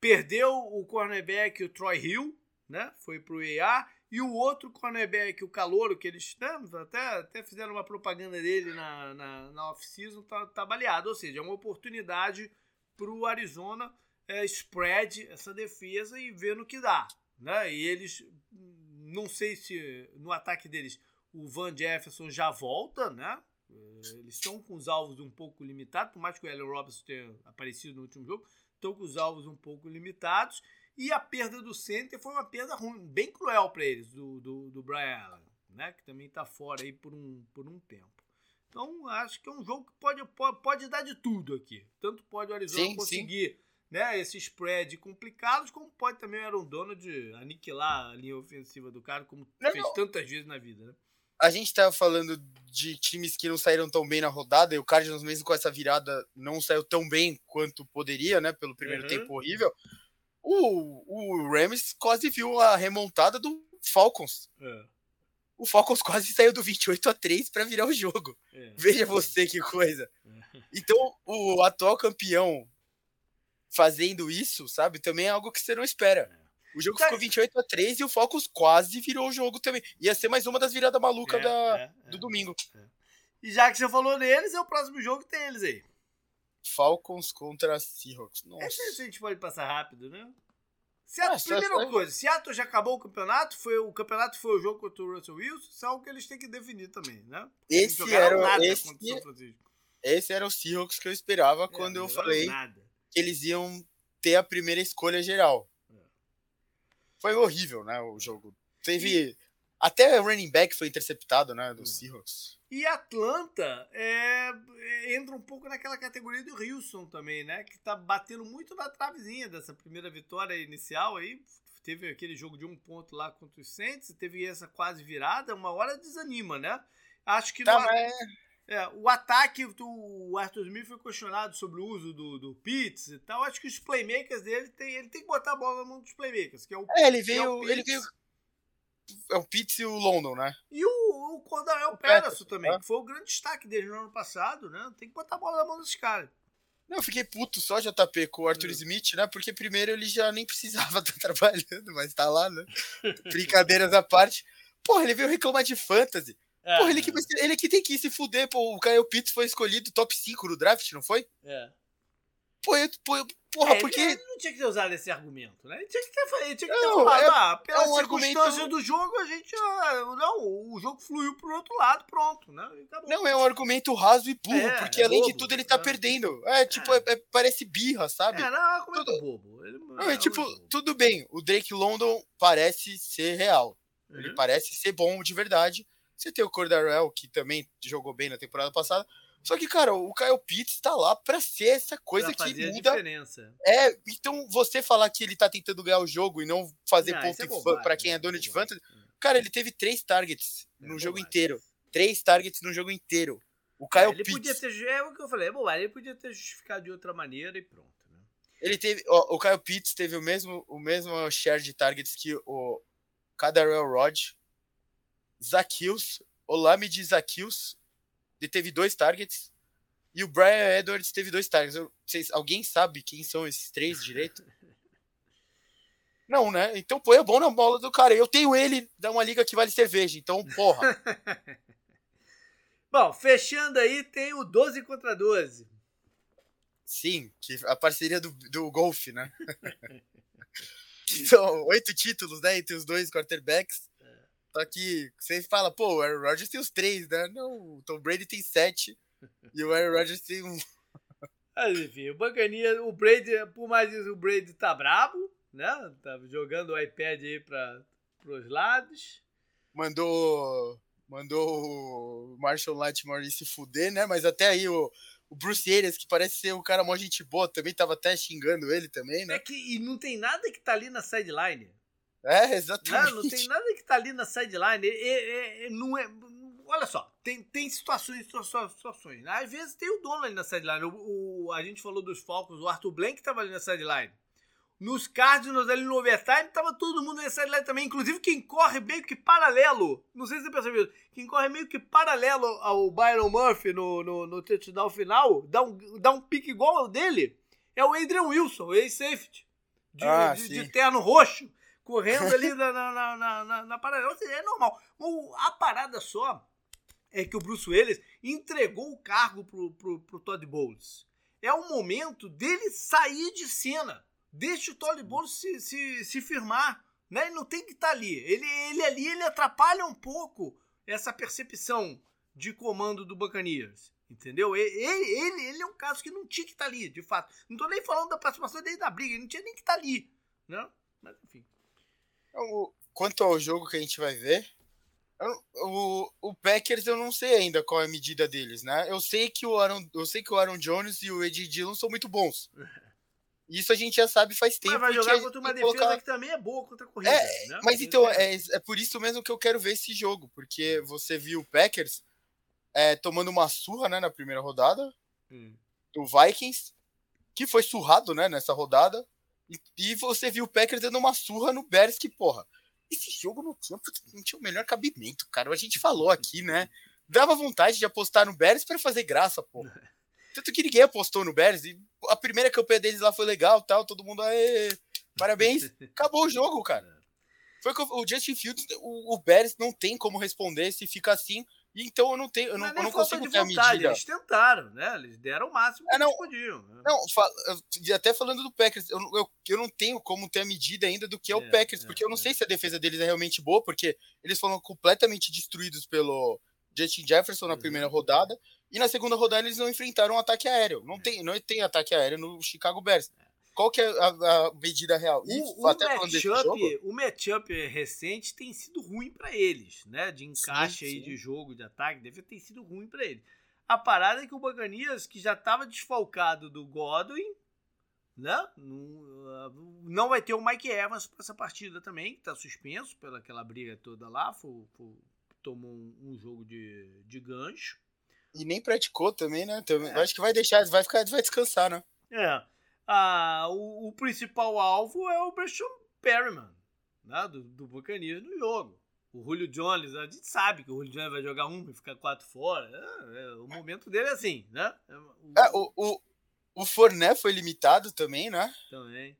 perdeu o cornerback, o Troy Hill, né? Foi pro EA. E o outro cornerback, o Calouro, que eles até, até fizeram uma propaganda dele na, na, na off-season, tá, tá baleado. Ou seja, é uma oportunidade para o Arizona é, spread essa defesa e ver no que dá. Né? E eles, não sei se no ataque deles o Van Jefferson já volta, né? Eles estão com os alvos um pouco limitados, por mais que o Allen Robinson tenha aparecido no último jogo, estão com os alvos um pouco limitados. E a perda do center foi uma perda ruim, bem cruel para eles, do, do, do, Brian Allen, né? que também está fora aí por um, por um tempo. Então, acho que é um jogo que pode, pode, pode dar de tudo aqui. Tanto pode o Arizona sim, conseguir sim. Né, esse spread complicados, como pode também o Aaron Donald aniquilar a linha ofensiva do cara, como não, fez não. tantas vezes na vida. Né? A gente estava falando de times que não saíram tão bem na rodada, e o Cardinals, mesmo com essa virada, não saiu tão bem quanto poderia, né? Pelo primeiro uhum. tempo horrível o, o Rams quase viu a remontada do Falcons. É. O Falcons quase saiu do 28 a 3 para virar o jogo. É. Veja você que coisa. É. Então, o atual campeão fazendo isso, sabe, também é algo que você não espera. É. O jogo ficou 28 a 3 e o Falcons quase virou o jogo também. Ia ser mais uma das viradas malucas é, da, é, do domingo. E já que você falou neles, é o próximo jogo que tem eles aí. Falcons contra Seahawks. Nossa. Esse a gente pode passar rápido, né? Seattle, ah, primeira foi... coisa, Seattle já acabou o campeonato, foi, o campeonato foi o jogo contra o Russell Wilson, isso é algo que eles têm que definir também, né? Esse era, esse, esse era o Seahawks que eu esperava é, quando eu falei nada. que eles iam ter a primeira escolha geral. É. Foi horrível, né, o jogo. Teve... E... Até o running back foi interceptado, né, do hum. Seahawks. E Atlanta é, é, entra um pouco naquela categoria do Wilson também, né? Que tá batendo muito na travezinha dessa primeira vitória inicial aí. Teve aquele jogo de um ponto lá contra os Saints, teve essa quase virada, uma hora desanima, né? Acho que tá, no, mas... é, o ataque do Arthur Smith foi questionado sobre o uso do, do Pitts e tal. Acho que os playmakers dele tem, ele tem que botar a bola na mão dos playmakers, que é o É, ele veio, é o ele veio é o Pitts e o London, né? E o, o Cordarel também, é. que foi o grande destaque dele no ano passado, né? Tem que botar a bola na mão desses caras. Não, eu fiquei puto só JP com o Arthur hum. Smith, né? Porque primeiro ele já nem precisava estar tá trabalhando, mas tá lá, né? Brincadeiras à parte. Porra, ele veio reclamar de fantasy. É, Porra, ele que, ele que tem que se fuder, pô. O Kyle Pitts foi escolhido top 5 no draft, não foi? É. Pô, porra, é, porque. Ele não tinha que ter usado esse argumento, né? Ele tinha que ter, ele tinha que ter não, falado, é, ah, pela é um circunstância argumento... do jogo, a gente. Ah, não, o jogo fluiu pro outro lado, pronto, né? Não, é um argumento raso e burro, é, porque é além bobo, de tudo ele tá perdendo. É, tipo, é. É, parece birra, sabe? É, não, é um argumento tudo... bobo. Ele, não, é, tipo, tudo bem, o Drake London parece ser real. Uhum. Ele parece ser bom de verdade. Você tem o Cordarel, que também jogou bem na temporada passada. Só que, cara, o Kyle Pitts tá lá pra ser essa coisa pra que muda. A diferença. É, então você falar que ele tá tentando ganhar o jogo e não fazer não, ponto é para quem é dono de fantasy. Cara, ele teve três targets é no jogo inteiro. Três targets no jogo inteiro. O Kyle é, ele Pitts. Podia ter, é o que eu falei, é bobagem. Ele podia ter justificado de outra maneira e pronto. Né? Ele teve. Ó, o Kyle Pitts teve o mesmo, o mesmo share de targets que o Cadarel Rod, Zakius, Olamide Zakius ele teve dois targets. E o Brian Edwards teve dois targets. Eu, vocês, alguém sabe quem são esses três direito? Não, né? Então põe a bom na bola do cara. Eu tenho ele da uma liga que vale cerveja, então, porra. bom, fechando aí, tem o 12 contra 12. Sim, que a parceria do, do golfe, né? São oito títulos, né? Entre os dois quarterbacks. Só que você fala, pô, o Aaron Rodgers tem os três, né? Não, o Tom Brady tem sete e o Aaron Rodgers tem um. Mas enfim, o Bacaninha, o Brady, por mais isso, o Brady tá brabo, né? Tava jogando o iPad aí para os lados. Mandou mandou o Marshall Lattimore se fuder, né? Mas até aí o, o Bruce Arias, que parece ser um cara mó gente boa, também tava até xingando ele também, né? É que e não tem nada que tá ali na sideline. É, exatamente. Não, não tem nada que tá ali na sideline. É, é, não é, olha só, tem, tem situações, situações, situações. Né? Às vezes tem o dono ali na sideline. O, o, a gente falou dos Falcons, o Arthur Blank tava ali na sideline. Nos Cardinals ali no overtime, tava todo mundo nessa sideline também. Inclusive quem corre meio que paralelo. Não sei se você percebeu. Quem corre meio que paralelo ao Byron Murphy no, no, no touchdown final, dá um, dá um pique igual ao dele, é o Adrian Wilson, ex-safety. De, ah, de, de, terno roxo, correndo ali na, na, na, na, na paralela. É normal. A parada só é que o Bruce Willis entregou o cargo pro, pro, pro Todd Bowles. É o momento dele sair de cena. Deixa o Todd Bowles se, se, se firmar. Né? Ele não tem que estar tá ali. Ele, ele ali ele atrapalha um pouco essa percepção de comando do Buccaneers. Entendeu? Ele, ele, ele é um caso que não tinha que estar tá ali, de fato. Não estou nem falando da participação dele da briga, ele não tinha nem que estar tá ali. Né? Mas enfim. Quanto ao jogo que a gente vai ver, o, o Packers eu não sei ainda qual é a medida deles, né? Eu sei que o Aaron, eu sei que o Aaron Jones e o Ed Dillon são muito bons. Isso a gente já sabe faz tempo. Mas vai jogar contra uma defesa colocar... que também é boa contra a corrida. É, né? Mas então, é, é por isso mesmo que eu quero ver esse jogo, porque você viu o Packers é, tomando uma surra né, na primeira rodada hum. do Vikings, que foi surrado né, nessa rodada, e, e você viu o Packers dando uma surra no Bears, que porra esse jogo não tinha, não tinha o melhor cabimento, cara. A gente falou aqui, né? Dava vontade de apostar no Bears para fazer graça, pô. Tanto que ninguém apostou no Bears. E a primeira campanha deles lá foi legal, tal. Todo mundo, aí, parabéns. Acabou o jogo, cara. Foi o Justin Fields, o, o Bears não tem como responder se fica assim. Então eu não tenho, eu não, eu não consigo ter vontade, a medida. Eles tentaram, né? Eles deram o máximo que é, não, eles podiam. Né? Não, até falando do Packers, eu, eu, eu não tenho como ter a medida ainda do que é, é o Packers, é, porque eu não é. sei se a defesa deles é realmente boa, porque eles foram completamente destruídos pelo Justin Jefferson na primeira rodada, e na segunda rodada eles não enfrentaram um ataque aéreo. Não tem, não tem ataque aéreo no Chicago Bears. Qual que é a, a medida real? E, o, o, matchup, o matchup recente tem sido ruim para eles, né? De encaixe sim, aí sim. de jogo, de ataque, deve ter sido ruim para eles. A parada é que o Baganias, que já estava desfalcado do Godwin, né? Não, não vai ter o Mike Evans para essa partida também, que está suspenso pela aquela briga toda lá, foi, foi, tomou um, um, jogo de, de gancho. E nem praticou também, né? Então, é. Acho que vai deixar, vai ficar, vai descansar, né? É ah, o, o, principal alvo é o Brashon Perryman, né, do, do Buccaneers no jogo. O Julio Jones, a gente sabe que o Julio Jones vai jogar um e ficar quatro fora. É, é, o momento dele é assim, né? É, o, é, o, o, o Forné foi limitado também, né? Também.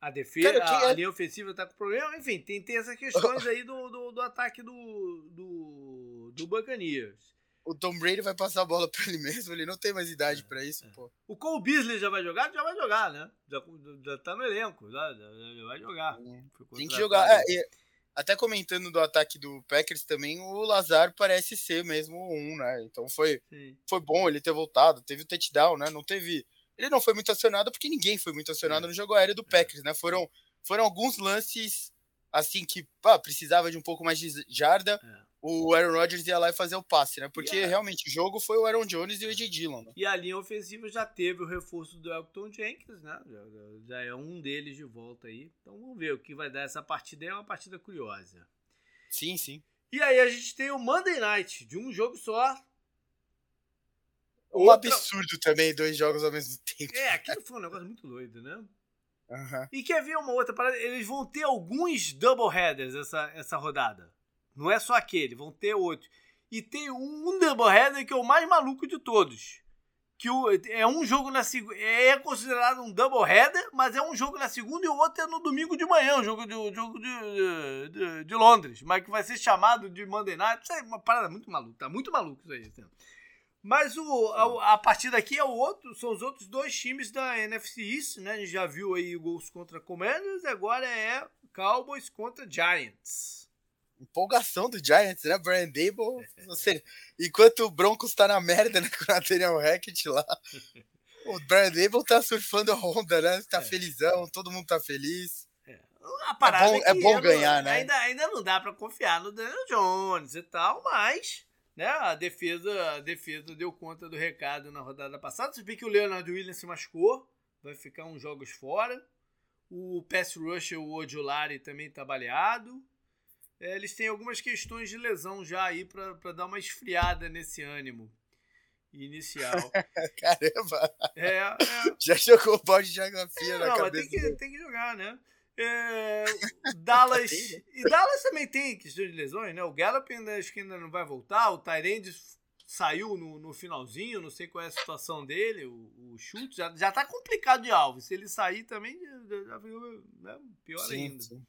A defesa, Cara, a, a, linha ofensiva tá com problema. Enfim, tem, tem essas questões aí do, do, do ataque do, do, do Buccaneers o Tom Brady vai passar a bola pra ele mesmo, ele não tem mais idade é, para isso, é. pô. O Cole Beasley já vai jogar? Já vai jogar, né? Já, já tá no elenco, já, já, já vai jogar. Tem que jogar. É, e, até comentando do ataque do Packers também, o Lazar parece ser mesmo um, né? Então foi, foi bom ele ter voltado, teve o touchdown, né? Não teve. Ele não foi muito acionado porque ninguém foi muito acionado é. no jogo aéreo do é. Packers, né? Foram, foram alguns lances assim que pá, precisava de um pouco mais de jarda. O Aaron Rodgers ia lá e fazer o passe, né? Porque yeah. realmente o jogo foi o Aaron Jones e o Ed Dillon. Né? E a linha ofensiva já teve o reforço do Elton Jenkins, né? Já, já, é um deles de volta aí. Então vamos ver o que vai dar essa partida. É uma partida curiosa. Sim, sim. E aí a gente tem o Monday Night, de um jogo só. Um Outra... absurdo também, dois jogos ao mesmo tempo. É, aquilo foi um negócio muito doido, né? Uhum. E quer ver uma outra parada? Eles vão ter alguns doubleheaders essa, essa rodada. Não é só aquele, vão ter outros. E tem um Doubleheader que é o mais maluco de todos. Que o, é um jogo na segunda. É considerado um Doubleheader, mas é um jogo na segunda e o outro é no domingo de manhã, um jogo de, jogo de, de, de Londres. Mas que vai ser chamado de Monday Night. Isso é uma parada muito maluca. Tá muito maluco isso aí. Assim. Mas o, a, a partir daqui é o outro, são os outros dois times da NFC East, né? A gente já viu aí gols contra Commanders, agora é Cowboys contra Giants empolgação do Giants, né? Brian Dable. Você, enquanto o Broncos tá na merda, né? Com o Nathaniel Hackett lá. O Brian Dable tá surfando a onda, né? Tá é. felizão, todo mundo tá feliz. É. É bom, é bom ganhar, né? Ainda, ainda não dá pra confiar no Daniel Jones e tal, mas né, a defesa, a defesa deu conta do recado na rodada passada. Você vê que o Leonard Williams se machucou, vai ficar uns jogos fora. O pass rusher, o Odulari, também tá baleado. É, eles têm algumas questões de lesão já aí para dar uma esfriada nesse ânimo inicial. Caramba! É, é... Já jogou o bode de geografia é, na não, cabeça. Tem que, tem que jogar, né? É, Dallas. e Dallas também tem questão de lesões, né? O Gallup ainda, acho que ainda não vai voltar. O Tyrande saiu no, no finalzinho, não sei qual é a situação dele. O, o chute já, já tá complicado de alvo. Se ele sair também, já ficou né? pior sim, ainda. Sim.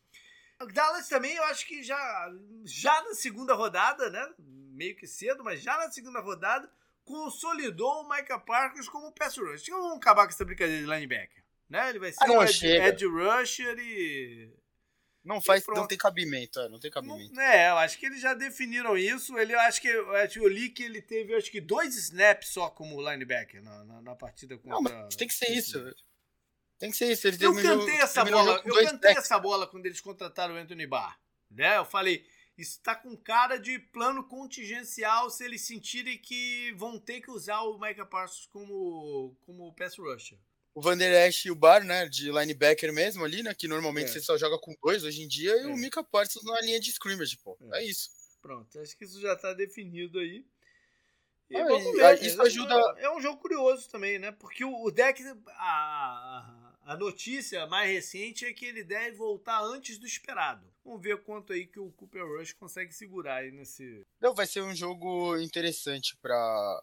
O Dallas também, eu acho que já, já na segunda rodada, né? Meio que cedo, mas já na segunda rodada, consolidou o Micah Parsons como pass rush. Vamos acabar com essa brincadeira de linebacker. Né? Ele vai ser ah, um ed, edge rusher e. Não faz, não tem cabimento, é, não tem cabimento. Não, é, eu acho que eles já definiram isso. Ele, eu acho que eu, eu li que ele teve, acho que dois snaps só como linebacker na, na, na partida contra. Não, mas tem que ser isso. Tem que ser isso. Ele eu cantei essa bola. Eu cantei essa bola quando eles contrataram o Anthony Barr. Né? Eu falei, isso está com cara de plano contingencial se eles sentirem que vão ter que usar o Micah Parsons como, como pass rusher o Van Der Esch e o Bar, né, de linebacker mesmo ali, né, que normalmente é. você só joga com dois hoje em dia, é. e o é. Mika Parsons na linha de scrimmage, pô. É. é. isso. Pronto, acho que isso já tá definido aí. E ah, vamos ver. Isso ajuda. É, um jogo curioso também, né? Porque o, deck, a, a notícia mais recente é que ele deve voltar antes do esperado. Vamos ver quanto aí que o Cooper Rush consegue segurar aí nesse. Não, vai ser um jogo interessante para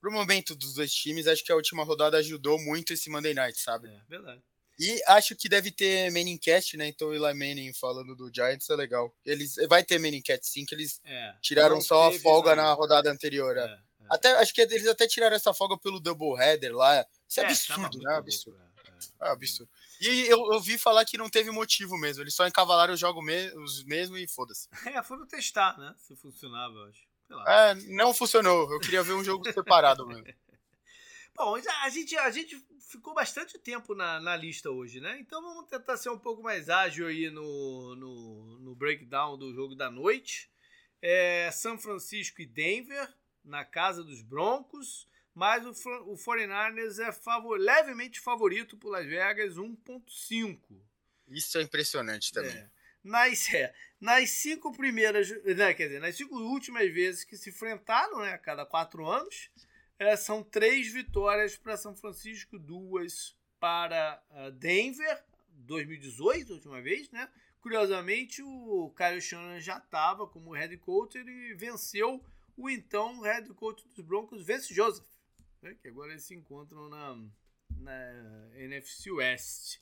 pro momento dos dois times, acho que a última rodada ajudou muito esse Monday Night, sabe? É, verdade. E acho que deve ter Cast, né? Então o Eli Manning falando do Giants é legal. Eles vai ter Cast sim, que eles é, tiraram só a folga na rodada anterior. É. É, é. Até acho que eles até tiraram essa folga pelo double header lá. Isso é, é absurdo, né? Absurdo. É, absurdo. E eu ouvi falar que não teve motivo mesmo. Eles só encavalaram os jogos me os mesmo e foda-se. É, foram testar, né? Se funcionava, eu acho. É, não funcionou. Eu queria ver um jogo separado mesmo. Bom, a gente, a gente ficou bastante tempo na, na lista hoje, né? Então vamos tentar ser um pouco mais ágil aí no, no, no breakdown do jogo da noite. É, São Francisco e Denver, na casa dos Broncos, mas o, o 49ers é favor, levemente favorito por Las Vegas, 1.5. Isso é impressionante também. É. Nas, é, nas cinco primeiras, né, quer dizer, nas cinco últimas vezes que se enfrentaram, né, a cada quatro anos, é, são três vitórias para São Francisco, duas para uh, Denver, 2018, a última vez, né? Curiosamente, o Kyle Shanahan já estava como head coach e venceu o então head coach dos Broncos, Vince Joseph, né? que agora eles se encontram na, na NFC West.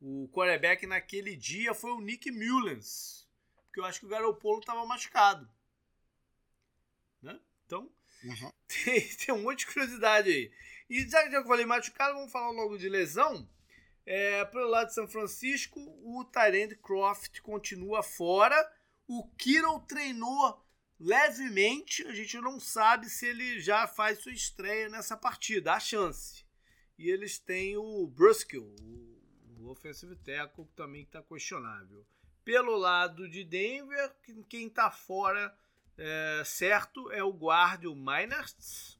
O quarterback naquele dia foi o Nick Mullens porque eu acho que o Garopolo estava machucado. Né? Então, uhum. tem, tem um monte de curiosidade aí. E já que eu falei machucado, vamos falar logo de lesão. É, pelo lado de São Francisco, o Tyrande Croft continua fora. O Kiro treinou levemente. A gente não sabe se ele já faz sua estreia nessa partida. Há chance. E eles têm o Bruskill, o, o offensive tackle, que também está questionável. Pelo lado de Denver, quem está fora é, certo é o guarda, o Miners.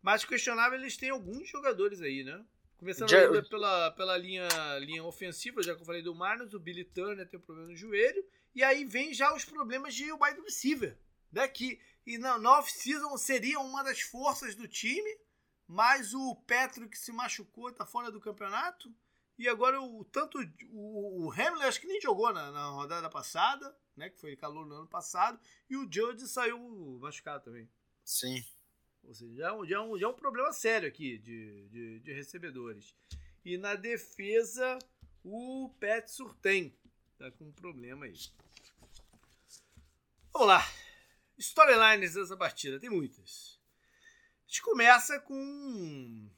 Mas questionável, eles têm alguns jogadores aí, né? Começando já... pela, pela linha, linha ofensiva, já que eu falei do Miners, o Billy Turner tem um problema no joelho. E aí vem já os problemas de wide receiver, né? Que e na, na off-season seria uma das forças do time, mas o Petro que se machucou está fora do campeonato. E agora o tanto o, o Hamlin acho que nem jogou na, na, rodada passada, né? Que foi calor no ano passado, e o Judge saiu machucado também. Sim. Ou seja, já, é já, é um, já é um problema sério aqui de, de, de recebedores. E na defesa, o Pet Surtem tá com um problema aí. Vamos lá. Storylines dessa partida, tem muitas. A gente começa com,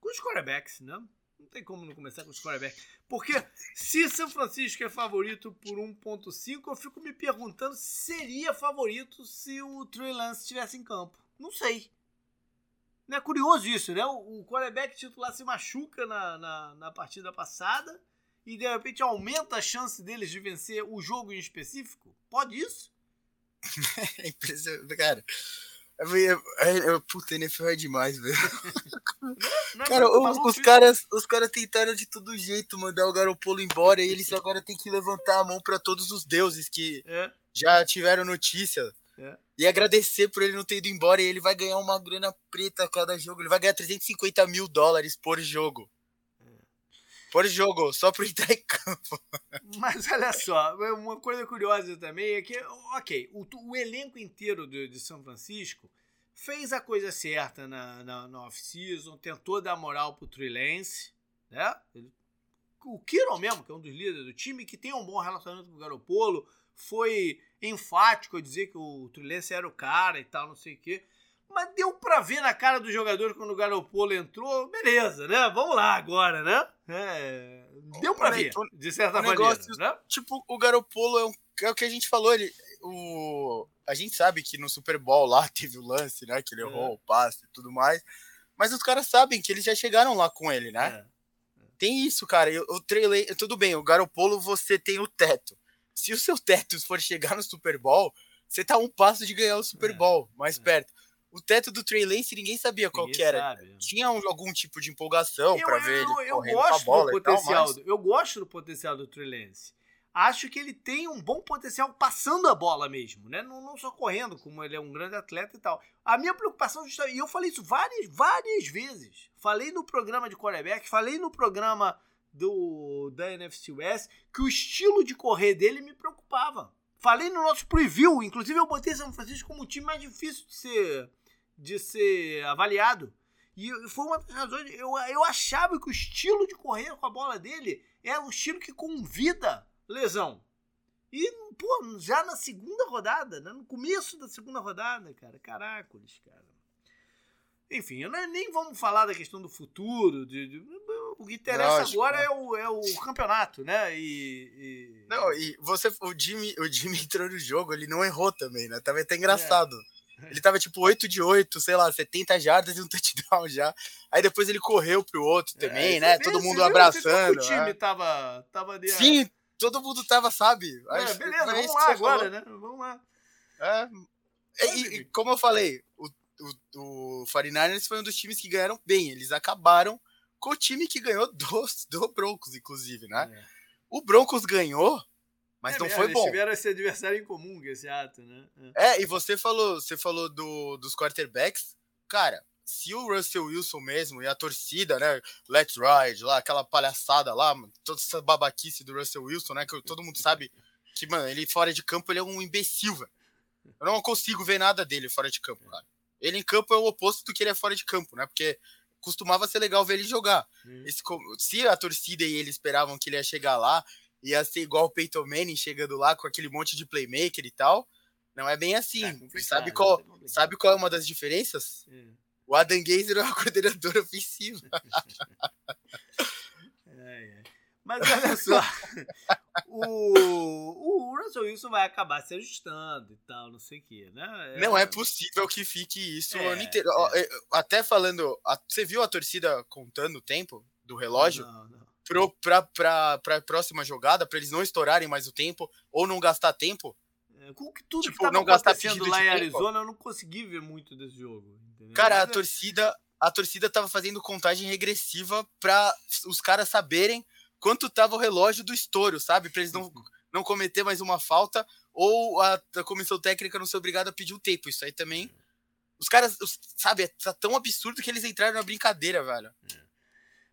com os quarterbacks, né? Não tem como não começar com os quarterback. Porque se São Francisco é favorito por 1.5, eu fico me perguntando se seria favorito se o Trey Lance estivesse em campo. Não sei. É curioso isso, né? O, o quarterback titular se machuca na, na, na partida passada e de repente aumenta a chance deles de vencer o jogo em específico? Pode isso? é impressionante, cara. É, puta, NFL é demais, velho. É cara, os, os, caras, os caras tentaram de todo jeito mandar o Garopolo embora e eles agora têm que levantar a mão para todos os deuses que é. já tiveram notícia. É. E agradecer por ele não ter ido embora. E ele vai ganhar uma grana preta a cada jogo. Ele vai ganhar 350 mil dólares por jogo. Por jogo, só por entrar em campo. Mas olha só, uma coisa curiosa também é que, ok, o, o elenco inteiro de, de, São Francisco fez a coisa certa na, na, na off-season, tentou dar moral pro Trilense, né? O Kiro mesmo, que é um dos líderes do time, que tem um bom relacionamento com o Garopolo, foi enfático a dizer que o Trilense era o cara e tal, não sei o quê. Mas deu pra ver na cara do jogador quando o Garopolo entrou, beleza, né? Vamos lá agora, né? É, deu pra ver, de certa maneira. Negócio, né? Tipo, o Garopolo é, um, é o que a gente falou, ele, o, a gente sabe que no Super Bowl lá teve o lance, né? Que ele errou é. o passe e tudo mais. Mas os caras sabem que eles já chegaram lá com ele, né? É. Tem isso, cara. O trailer, tudo bem, o Garopolo você tem o teto. Se o seu teto for chegar no Super Bowl, você tá um passo de ganhar o Super é. Bowl, mais é. perto o teto do Trey Lance ninguém sabia qual ninguém que era. Sabe. Tinha um, algum tipo de empolgação para ver eu, ele eu gosto do potencial, tal, mas... Eu gosto do potencial do Trey Lance. Acho que ele tem um bom potencial passando a bola mesmo, né? Não, não só correndo, como ele é um grande atleta e tal. A minha preocupação, e eu falei isso várias, várias vezes. Falei no programa de quarterback, falei no programa do da NFC West, que o estilo de correr dele me preocupava. Falei no nosso preview, inclusive eu botei São Francisco como o time mais difícil de ser de ser avaliado. E foi uma das razões. Eu, eu achava que o estilo de correr com a bola dele era um estilo que convida lesão. E, pô, já na segunda rodada, né? no começo da segunda rodada, cara. Caracoles, cara. Enfim, eu não, nem vamos falar da questão do futuro. De, de o que interessa Lógico, agora é o, é o campeonato, né? E, e, Não, e você, o Jimmy, o Jimmy entrou no jogo, ele não errou também, né? Tava até engraçado. É. Ele tava tipo 8 de 8, sei lá, 70 jardas e um touchdown já. Aí depois ele correu pro outro é, também, é, né? Todo mundo abraçando. O time né? tava, tava de... Sim, todo mundo tava, sabe? É, beleza, vamos lá agora, falou. né? Vamos lá. É, e, e, como eu falei, o, o, o 49ers foi um dos times que ganharam bem. Eles acabaram com o time que ganhou do, do Broncos, inclusive, né? É. O Broncos ganhou mas é, não foi bom. tiveram esse adversário em comum, esse ato, né? É. é, e você falou, você falou do, dos quarterbacks. Cara, se o Russell Wilson mesmo e a torcida, né? Let's Ride, lá, aquela palhaçada lá, toda essa babaquice do Russell Wilson, né? Que todo mundo sabe que, mano, ele fora de campo ele é um imbecil, velho. Eu não consigo ver nada dele fora de campo, cara. Ele em campo é o oposto do que ele é fora de campo, né? Porque costumava ser legal ver ele jogar. Hum. Esse, se a torcida e ele esperavam que ele ia chegar lá ia ser igual o Peyton Manning chegando lá com aquele monte de playmaker e tal. Não é bem assim. É sabe, qual, é sabe qual é uma das diferenças? É. O Adam Gazer é uma coordenadora ofensiva. é, Mas olha só, o, o Russell Wilson vai acabar se ajustando e tal, não sei o que, né? É... Não é possível que fique isso o ano inteiro. É. Até falando, você viu a torcida contando o tempo do relógio? Não, não pra, pra próxima jogada, para eles não estourarem mais o tempo ou não gastar tempo. É, com que tudo tipo, que não gastar acontecendo lá em Arizona, tempo. eu não consegui ver muito desse jogo. Entendeu? Cara, a é torcida, a torcida tava fazendo contagem regressiva para os caras saberem quanto tava o relógio do estouro, sabe? Para eles não, não cometer mais uma falta ou a, a comissão técnica não ser obrigada a pedir o tempo. Isso aí também. Os caras, os, sabe, tá tão absurdo que eles entraram na brincadeira, velho. É.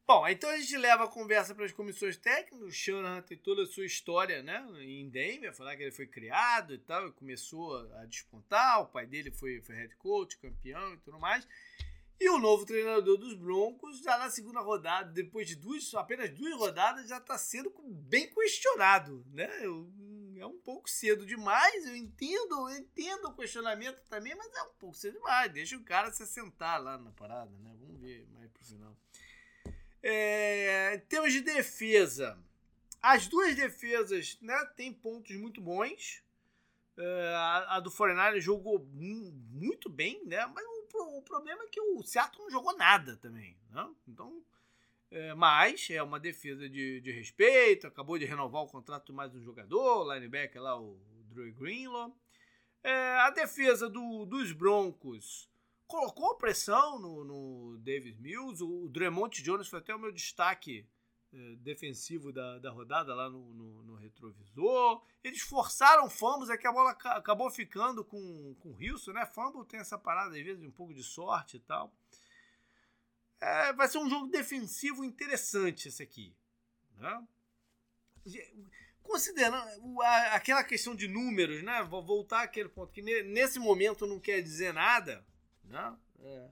Bom, então a gente leva a conversa para as comissões técnicas. O Shanahan tem toda a sua história né, em Denver, falar que ele foi criado e tal, e começou a despontar. O pai dele foi, foi head coach, campeão e tudo mais. E o novo treinador dos Broncos, já na segunda rodada, depois de duas, apenas duas rodadas, já está sendo bem questionado. Né? é um pouco cedo demais, eu entendo, eu entendo o questionamento também, mas é um pouco cedo demais. Deixa o cara se assentar lá na parada, né? Vamos ver mais pro final. É, em termos de defesa, as duas defesas né, têm pontos muito bons. É, a, a, do Foreigner jogou muito bem, né? Mas o o problema é que o Seattle não jogou nada também. Né? Então, é, mas é uma defesa de, de respeito, acabou de renovar o contrato de mais um jogador, o linebacker lá, o Drew Greenlaw. É, a defesa do, dos Broncos colocou pressão no, no Davis Mills. O, o Dremont Jones foi até o meu destaque é, defensivo da, da rodada lá no, no, no, retrovisor. Eles forçaram fumbles, é que a bola acabou ficando com, com o Wilson, né? Fumble tem essa parada, às vezes, um pouco de sorte e tal. É, vai ser um jogo defensivo interessante esse aqui. Né? Considerando aquela questão de números, né? Vou voltar àquele ponto que nesse momento não quer dizer nada, né? É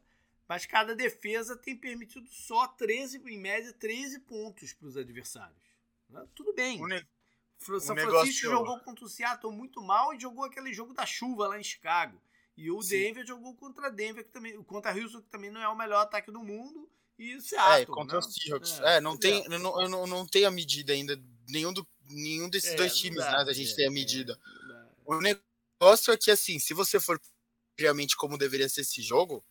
mas cada defesa tem permitido só 13, em média, 13 pontos para os adversários. Né? Tudo bem. O ne São Francisco jogou contra o Seattle muito mal e jogou aquele jogo da chuva lá em Chicago. E o Sim. Denver jogou contra Denver, que também, contra Houston, que também não é o melhor ataque do mundo. E o Seattle. É, contra né? o Seahawks. É, é, não, tem, é. não, não, não tem a medida ainda. Nenhum, do, nenhum desses é, dois times, dá, né? A gente tem a é, medida. o negócio é que, assim, se você for realmente como deveria ser esse jogo,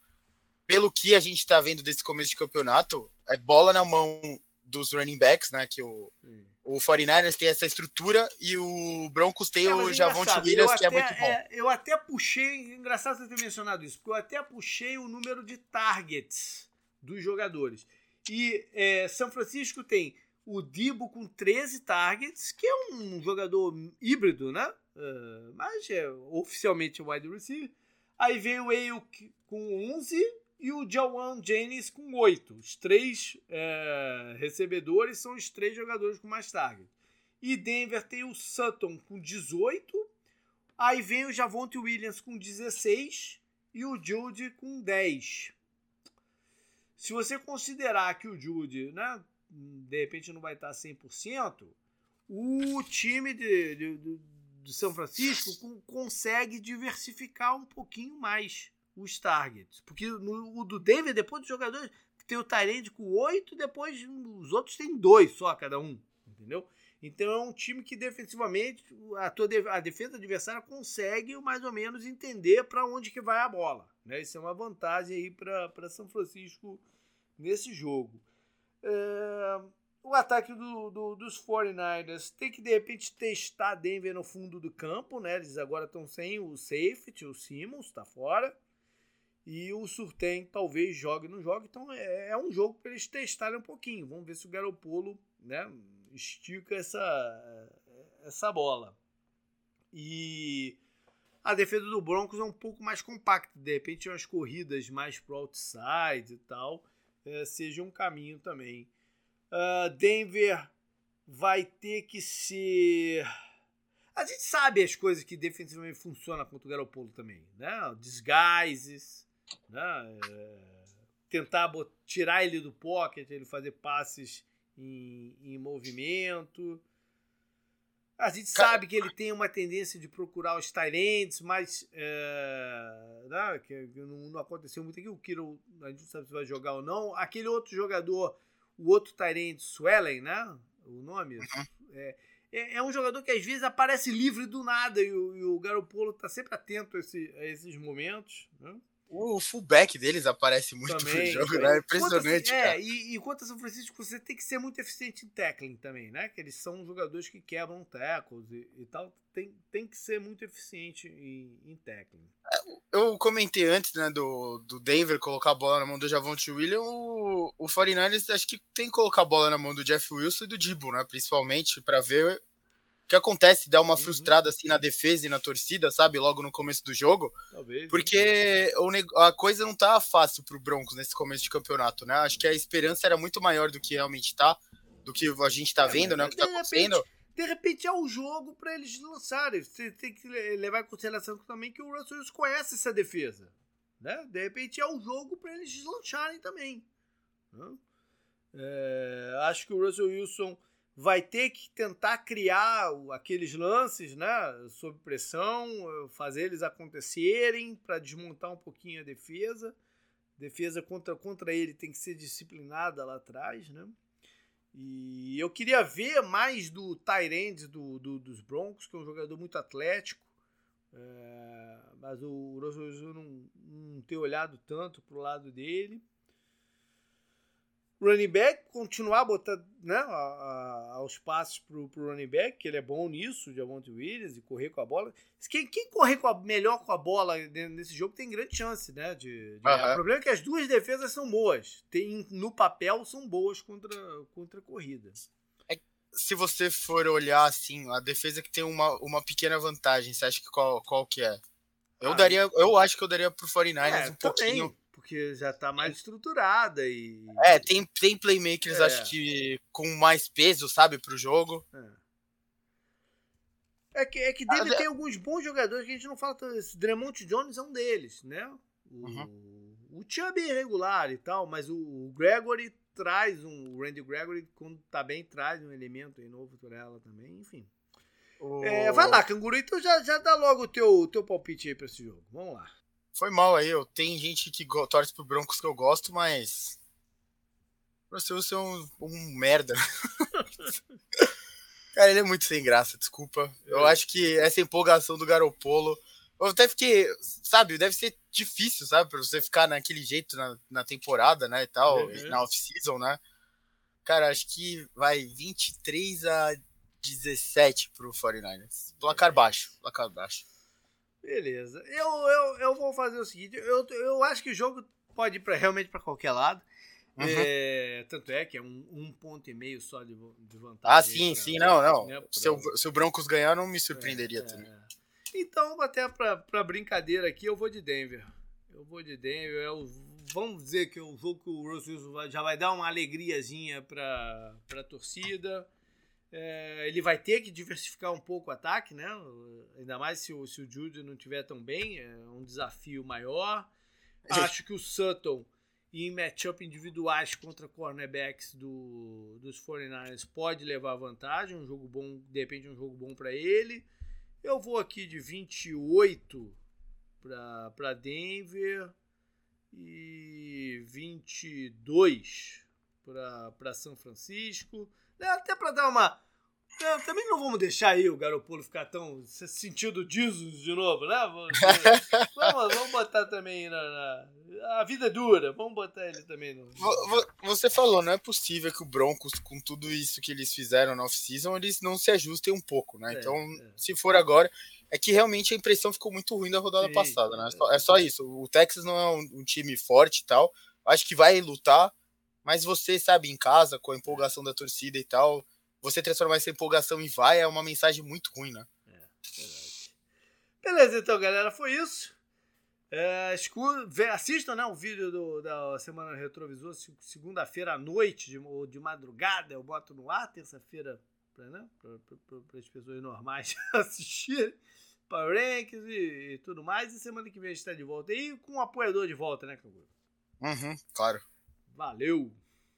pelo que a gente está vendo desse começo de campeonato, é bola na mão dos running backs, né? Que o, o 49ers tem essa estrutura e o Broncos tem é, o Javonte Williams, que é muito bom. É, eu até puxei, engraçado você ter mencionado isso, porque eu até puxei o número de targets dos jogadores. E é, São Francisco tem o Dibo com 13 targets, que é um jogador híbrido, né? Uh, mas é oficialmente wide receiver. Aí vem o Ayuk com 11 e o Jawan Jennings com oito. Os três é, recebedores são os três jogadores com mais target. E Denver tem o Sutton com 18. Aí vem o Javonte Williams com 16 e o Jude com 10. Se você considerar que o Jude, né, de repente não vai estar 100%, o time de, de, de, de São Francisco consegue diversificar um pouquinho mais os targets. Porque no o do Denver, depois dos jogadores, tem o Tyrande com oito, depois os outros têm dois só cada um. Entendeu? Então é um time que defensivamente a, tua, a defesa adversária consegue mais ou menos entender para onde que vai a bola. Né? Isso é uma vantagem aí para São Francisco nesse jogo. É, o ataque do, do, dos 49ers tem que de repente testar Denver no fundo do campo. Né? Eles agora estão sem o safety, o Simmons está fora. E o Surtem talvez jogue não jogue. Então é, é um jogo para eles testarem um pouquinho. Vamos ver se o Garopolo né, estica essa, essa bola. E a defesa do Broncos é um pouco mais compacta. De repente, umas corridas mais pro outside e tal, é, seja um caminho também. Uh, Denver vai ter que ser. A gente sabe as coisas que defensivamente funcionam contra o Garopolo também, né? Disguises, né? É, tentar tirar ele do pocket, ele fazer passes em, em movimento. A gente sabe que ele tem uma tendência de procurar os Tyrants, mas é, né, que, não, não, aconteceu muito aqui. O Kiro, a gente não sabe se vai jogar ou não. Aquele outro jogador, o outro Tyrant, Swellen, né? O nome? Uhum. É, é, é, um jogador que às vezes aparece livre do nada e o, e o Garopolo está sempre atento a, esse, a esses momentos. Né? O fullback deles aparece muito também, no jogo, né? É impressionante. é, e, e quanto a São Francisco, você tem que ser muito eficiente em tackling também, né? Que eles são jogadores que quebram tackles e, e tal. Tem, tem que ser muito eficiente em, em tackling. É, eu comentei antes, né, do, do Denver colocar a bola na mão do Javonte Williams. O, o 49ers acho que tem que colocar a bola na mão do Jeff Wilson e do Dibo, né? Principalmente para ver que acontece dar uma uhum. frustrada assim na defesa e na torcida, sabe? Logo no começo do jogo. Talvez. Porque o, a coisa não tá fácil pro Broncos nesse começo de campeonato, né? Acho que a esperança era muito maior do que realmente tá, do que a gente tá é, vendo, né? O que tá acontecendo. De repente é o jogo para eles lançarem. Você tem que levar em consideração também que o Russell Wilson conhece essa defesa. Né? De repente é o jogo para eles lancharem também. Né? É, acho que o Russell Wilson vai ter que tentar criar aqueles lances, né, sob pressão, fazer eles acontecerem para desmontar um pouquinho a defesa. Defesa contra, contra ele tem que ser disciplinada lá atrás, né? E eu queria ver mais do Tyrande do, do, dos Broncos, que é um jogador muito atlético. É, mas o Wilson não, não ter olhado tanto pro lado dele running back, continuar botando né, a, a, aos passos pro, pro running back, que ele é bom nisso, de Avonte Williams, e correr com a bola. Quem, quem correr com a, melhor com a bola nesse jogo tem grande chance, né? De, de uhum. O problema é que as duas defesas são boas. Tem, no papel são boas contra, contra a corrida. É, se você for olhar assim, a defesa que tem uma, uma pequena vantagem, você acha que qual, qual que é? Eu ah, daria, eu acho que eu daria pro 49ers é, um também. Porque já tá mais estruturada e. É, tem, tem playmakers, é. acho que com mais peso, sabe, pro jogo. É. é que, é que dele ah, tem alguns bons jogadores que a gente não fala tanto. Esse Dremont Jones é um deles, né? O, uhum. o Chubb é irregular e tal, mas o, o Gregory traz um. O Randy Gregory, quando tá bem, traz um elemento aí novo por ela também, enfim. O... É, vai lá, Canguru, então já, já dá logo o teu, teu palpite aí pra esse jogo. Vamos lá. Foi mal aí, eu tem gente que torce pro Broncos que eu gosto, mas. Você é um, um merda. Cara, ele é muito sem graça, desculpa. Eu é. acho que essa empolgação do Garopolo. Eu até fiquei, sabe, deve ser difícil, sabe, pra você ficar naquele jeito na, na temporada, né, e tal, uhum. na off-season, né. Cara, acho que vai 23 a 17 pro 49ers. Placar baixo, placar baixo. Beleza. Eu, eu, eu vou fazer o seguinte: eu, eu acho que o jogo pode ir pra, realmente para qualquer lado. Uhum. É, tanto é que é um, um ponto e meio só de, de vantagem. Ah, sim, pra, sim, não, não. Né, se, o, se o Broncos ganhar, não me surpreenderia é, também. É. Então, até pra brincadeira aqui, eu vou de Denver. Eu vou de Denver. Eu, vamos dizer que é um jogo que o Russell já vai dar uma alegriazinha pra, pra torcida. É, ele vai ter que diversificar um pouco o ataque, né? Ainda mais se o, se o Judy não estiver tão bem, é um desafio maior. Acho que o Sutton, em matchup individuais contra cornerbacks do, dos 49ers, pode levar vantagem. Um jogo bom, de repente, um jogo bom para ele. Eu vou aqui de 28 para Denver e 22 para São Francisco. É, até para dar uma. É, também não vamos deixar aí o Garopolo ficar tão sentindo Jesus de novo, né? Vamos, vamos botar também na, na, A vida é dura, vamos botar ele também no. Você falou, não é possível que o Broncos, com tudo isso que eles fizeram na off-season, eles não se ajustem um pouco, né? É, então, é. se for agora. É que realmente a impressão ficou muito ruim da rodada Sim, passada, né? É só isso. O Texas não é um, um time forte e tal. Acho que vai lutar, mas você, sabe, em casa, com a empolgação da torcida e tal, você transformar essa empolgação em vai é uma mensagem muito ruim, né? É, verdade. Beleza, então, galera, foi isso. É, assistam né, o vídeo do, da Semana Retrovisor, segunda-feira à noite, de, ou de madrugada, eu boto no ar, terça-feira, para né, as pessoas normais assistirem, para rankings e, e, tudo mais. E semana que vem a gente está de volta aí com um apoiador de volta, né, Canguru? Uhum, claro. Valeu!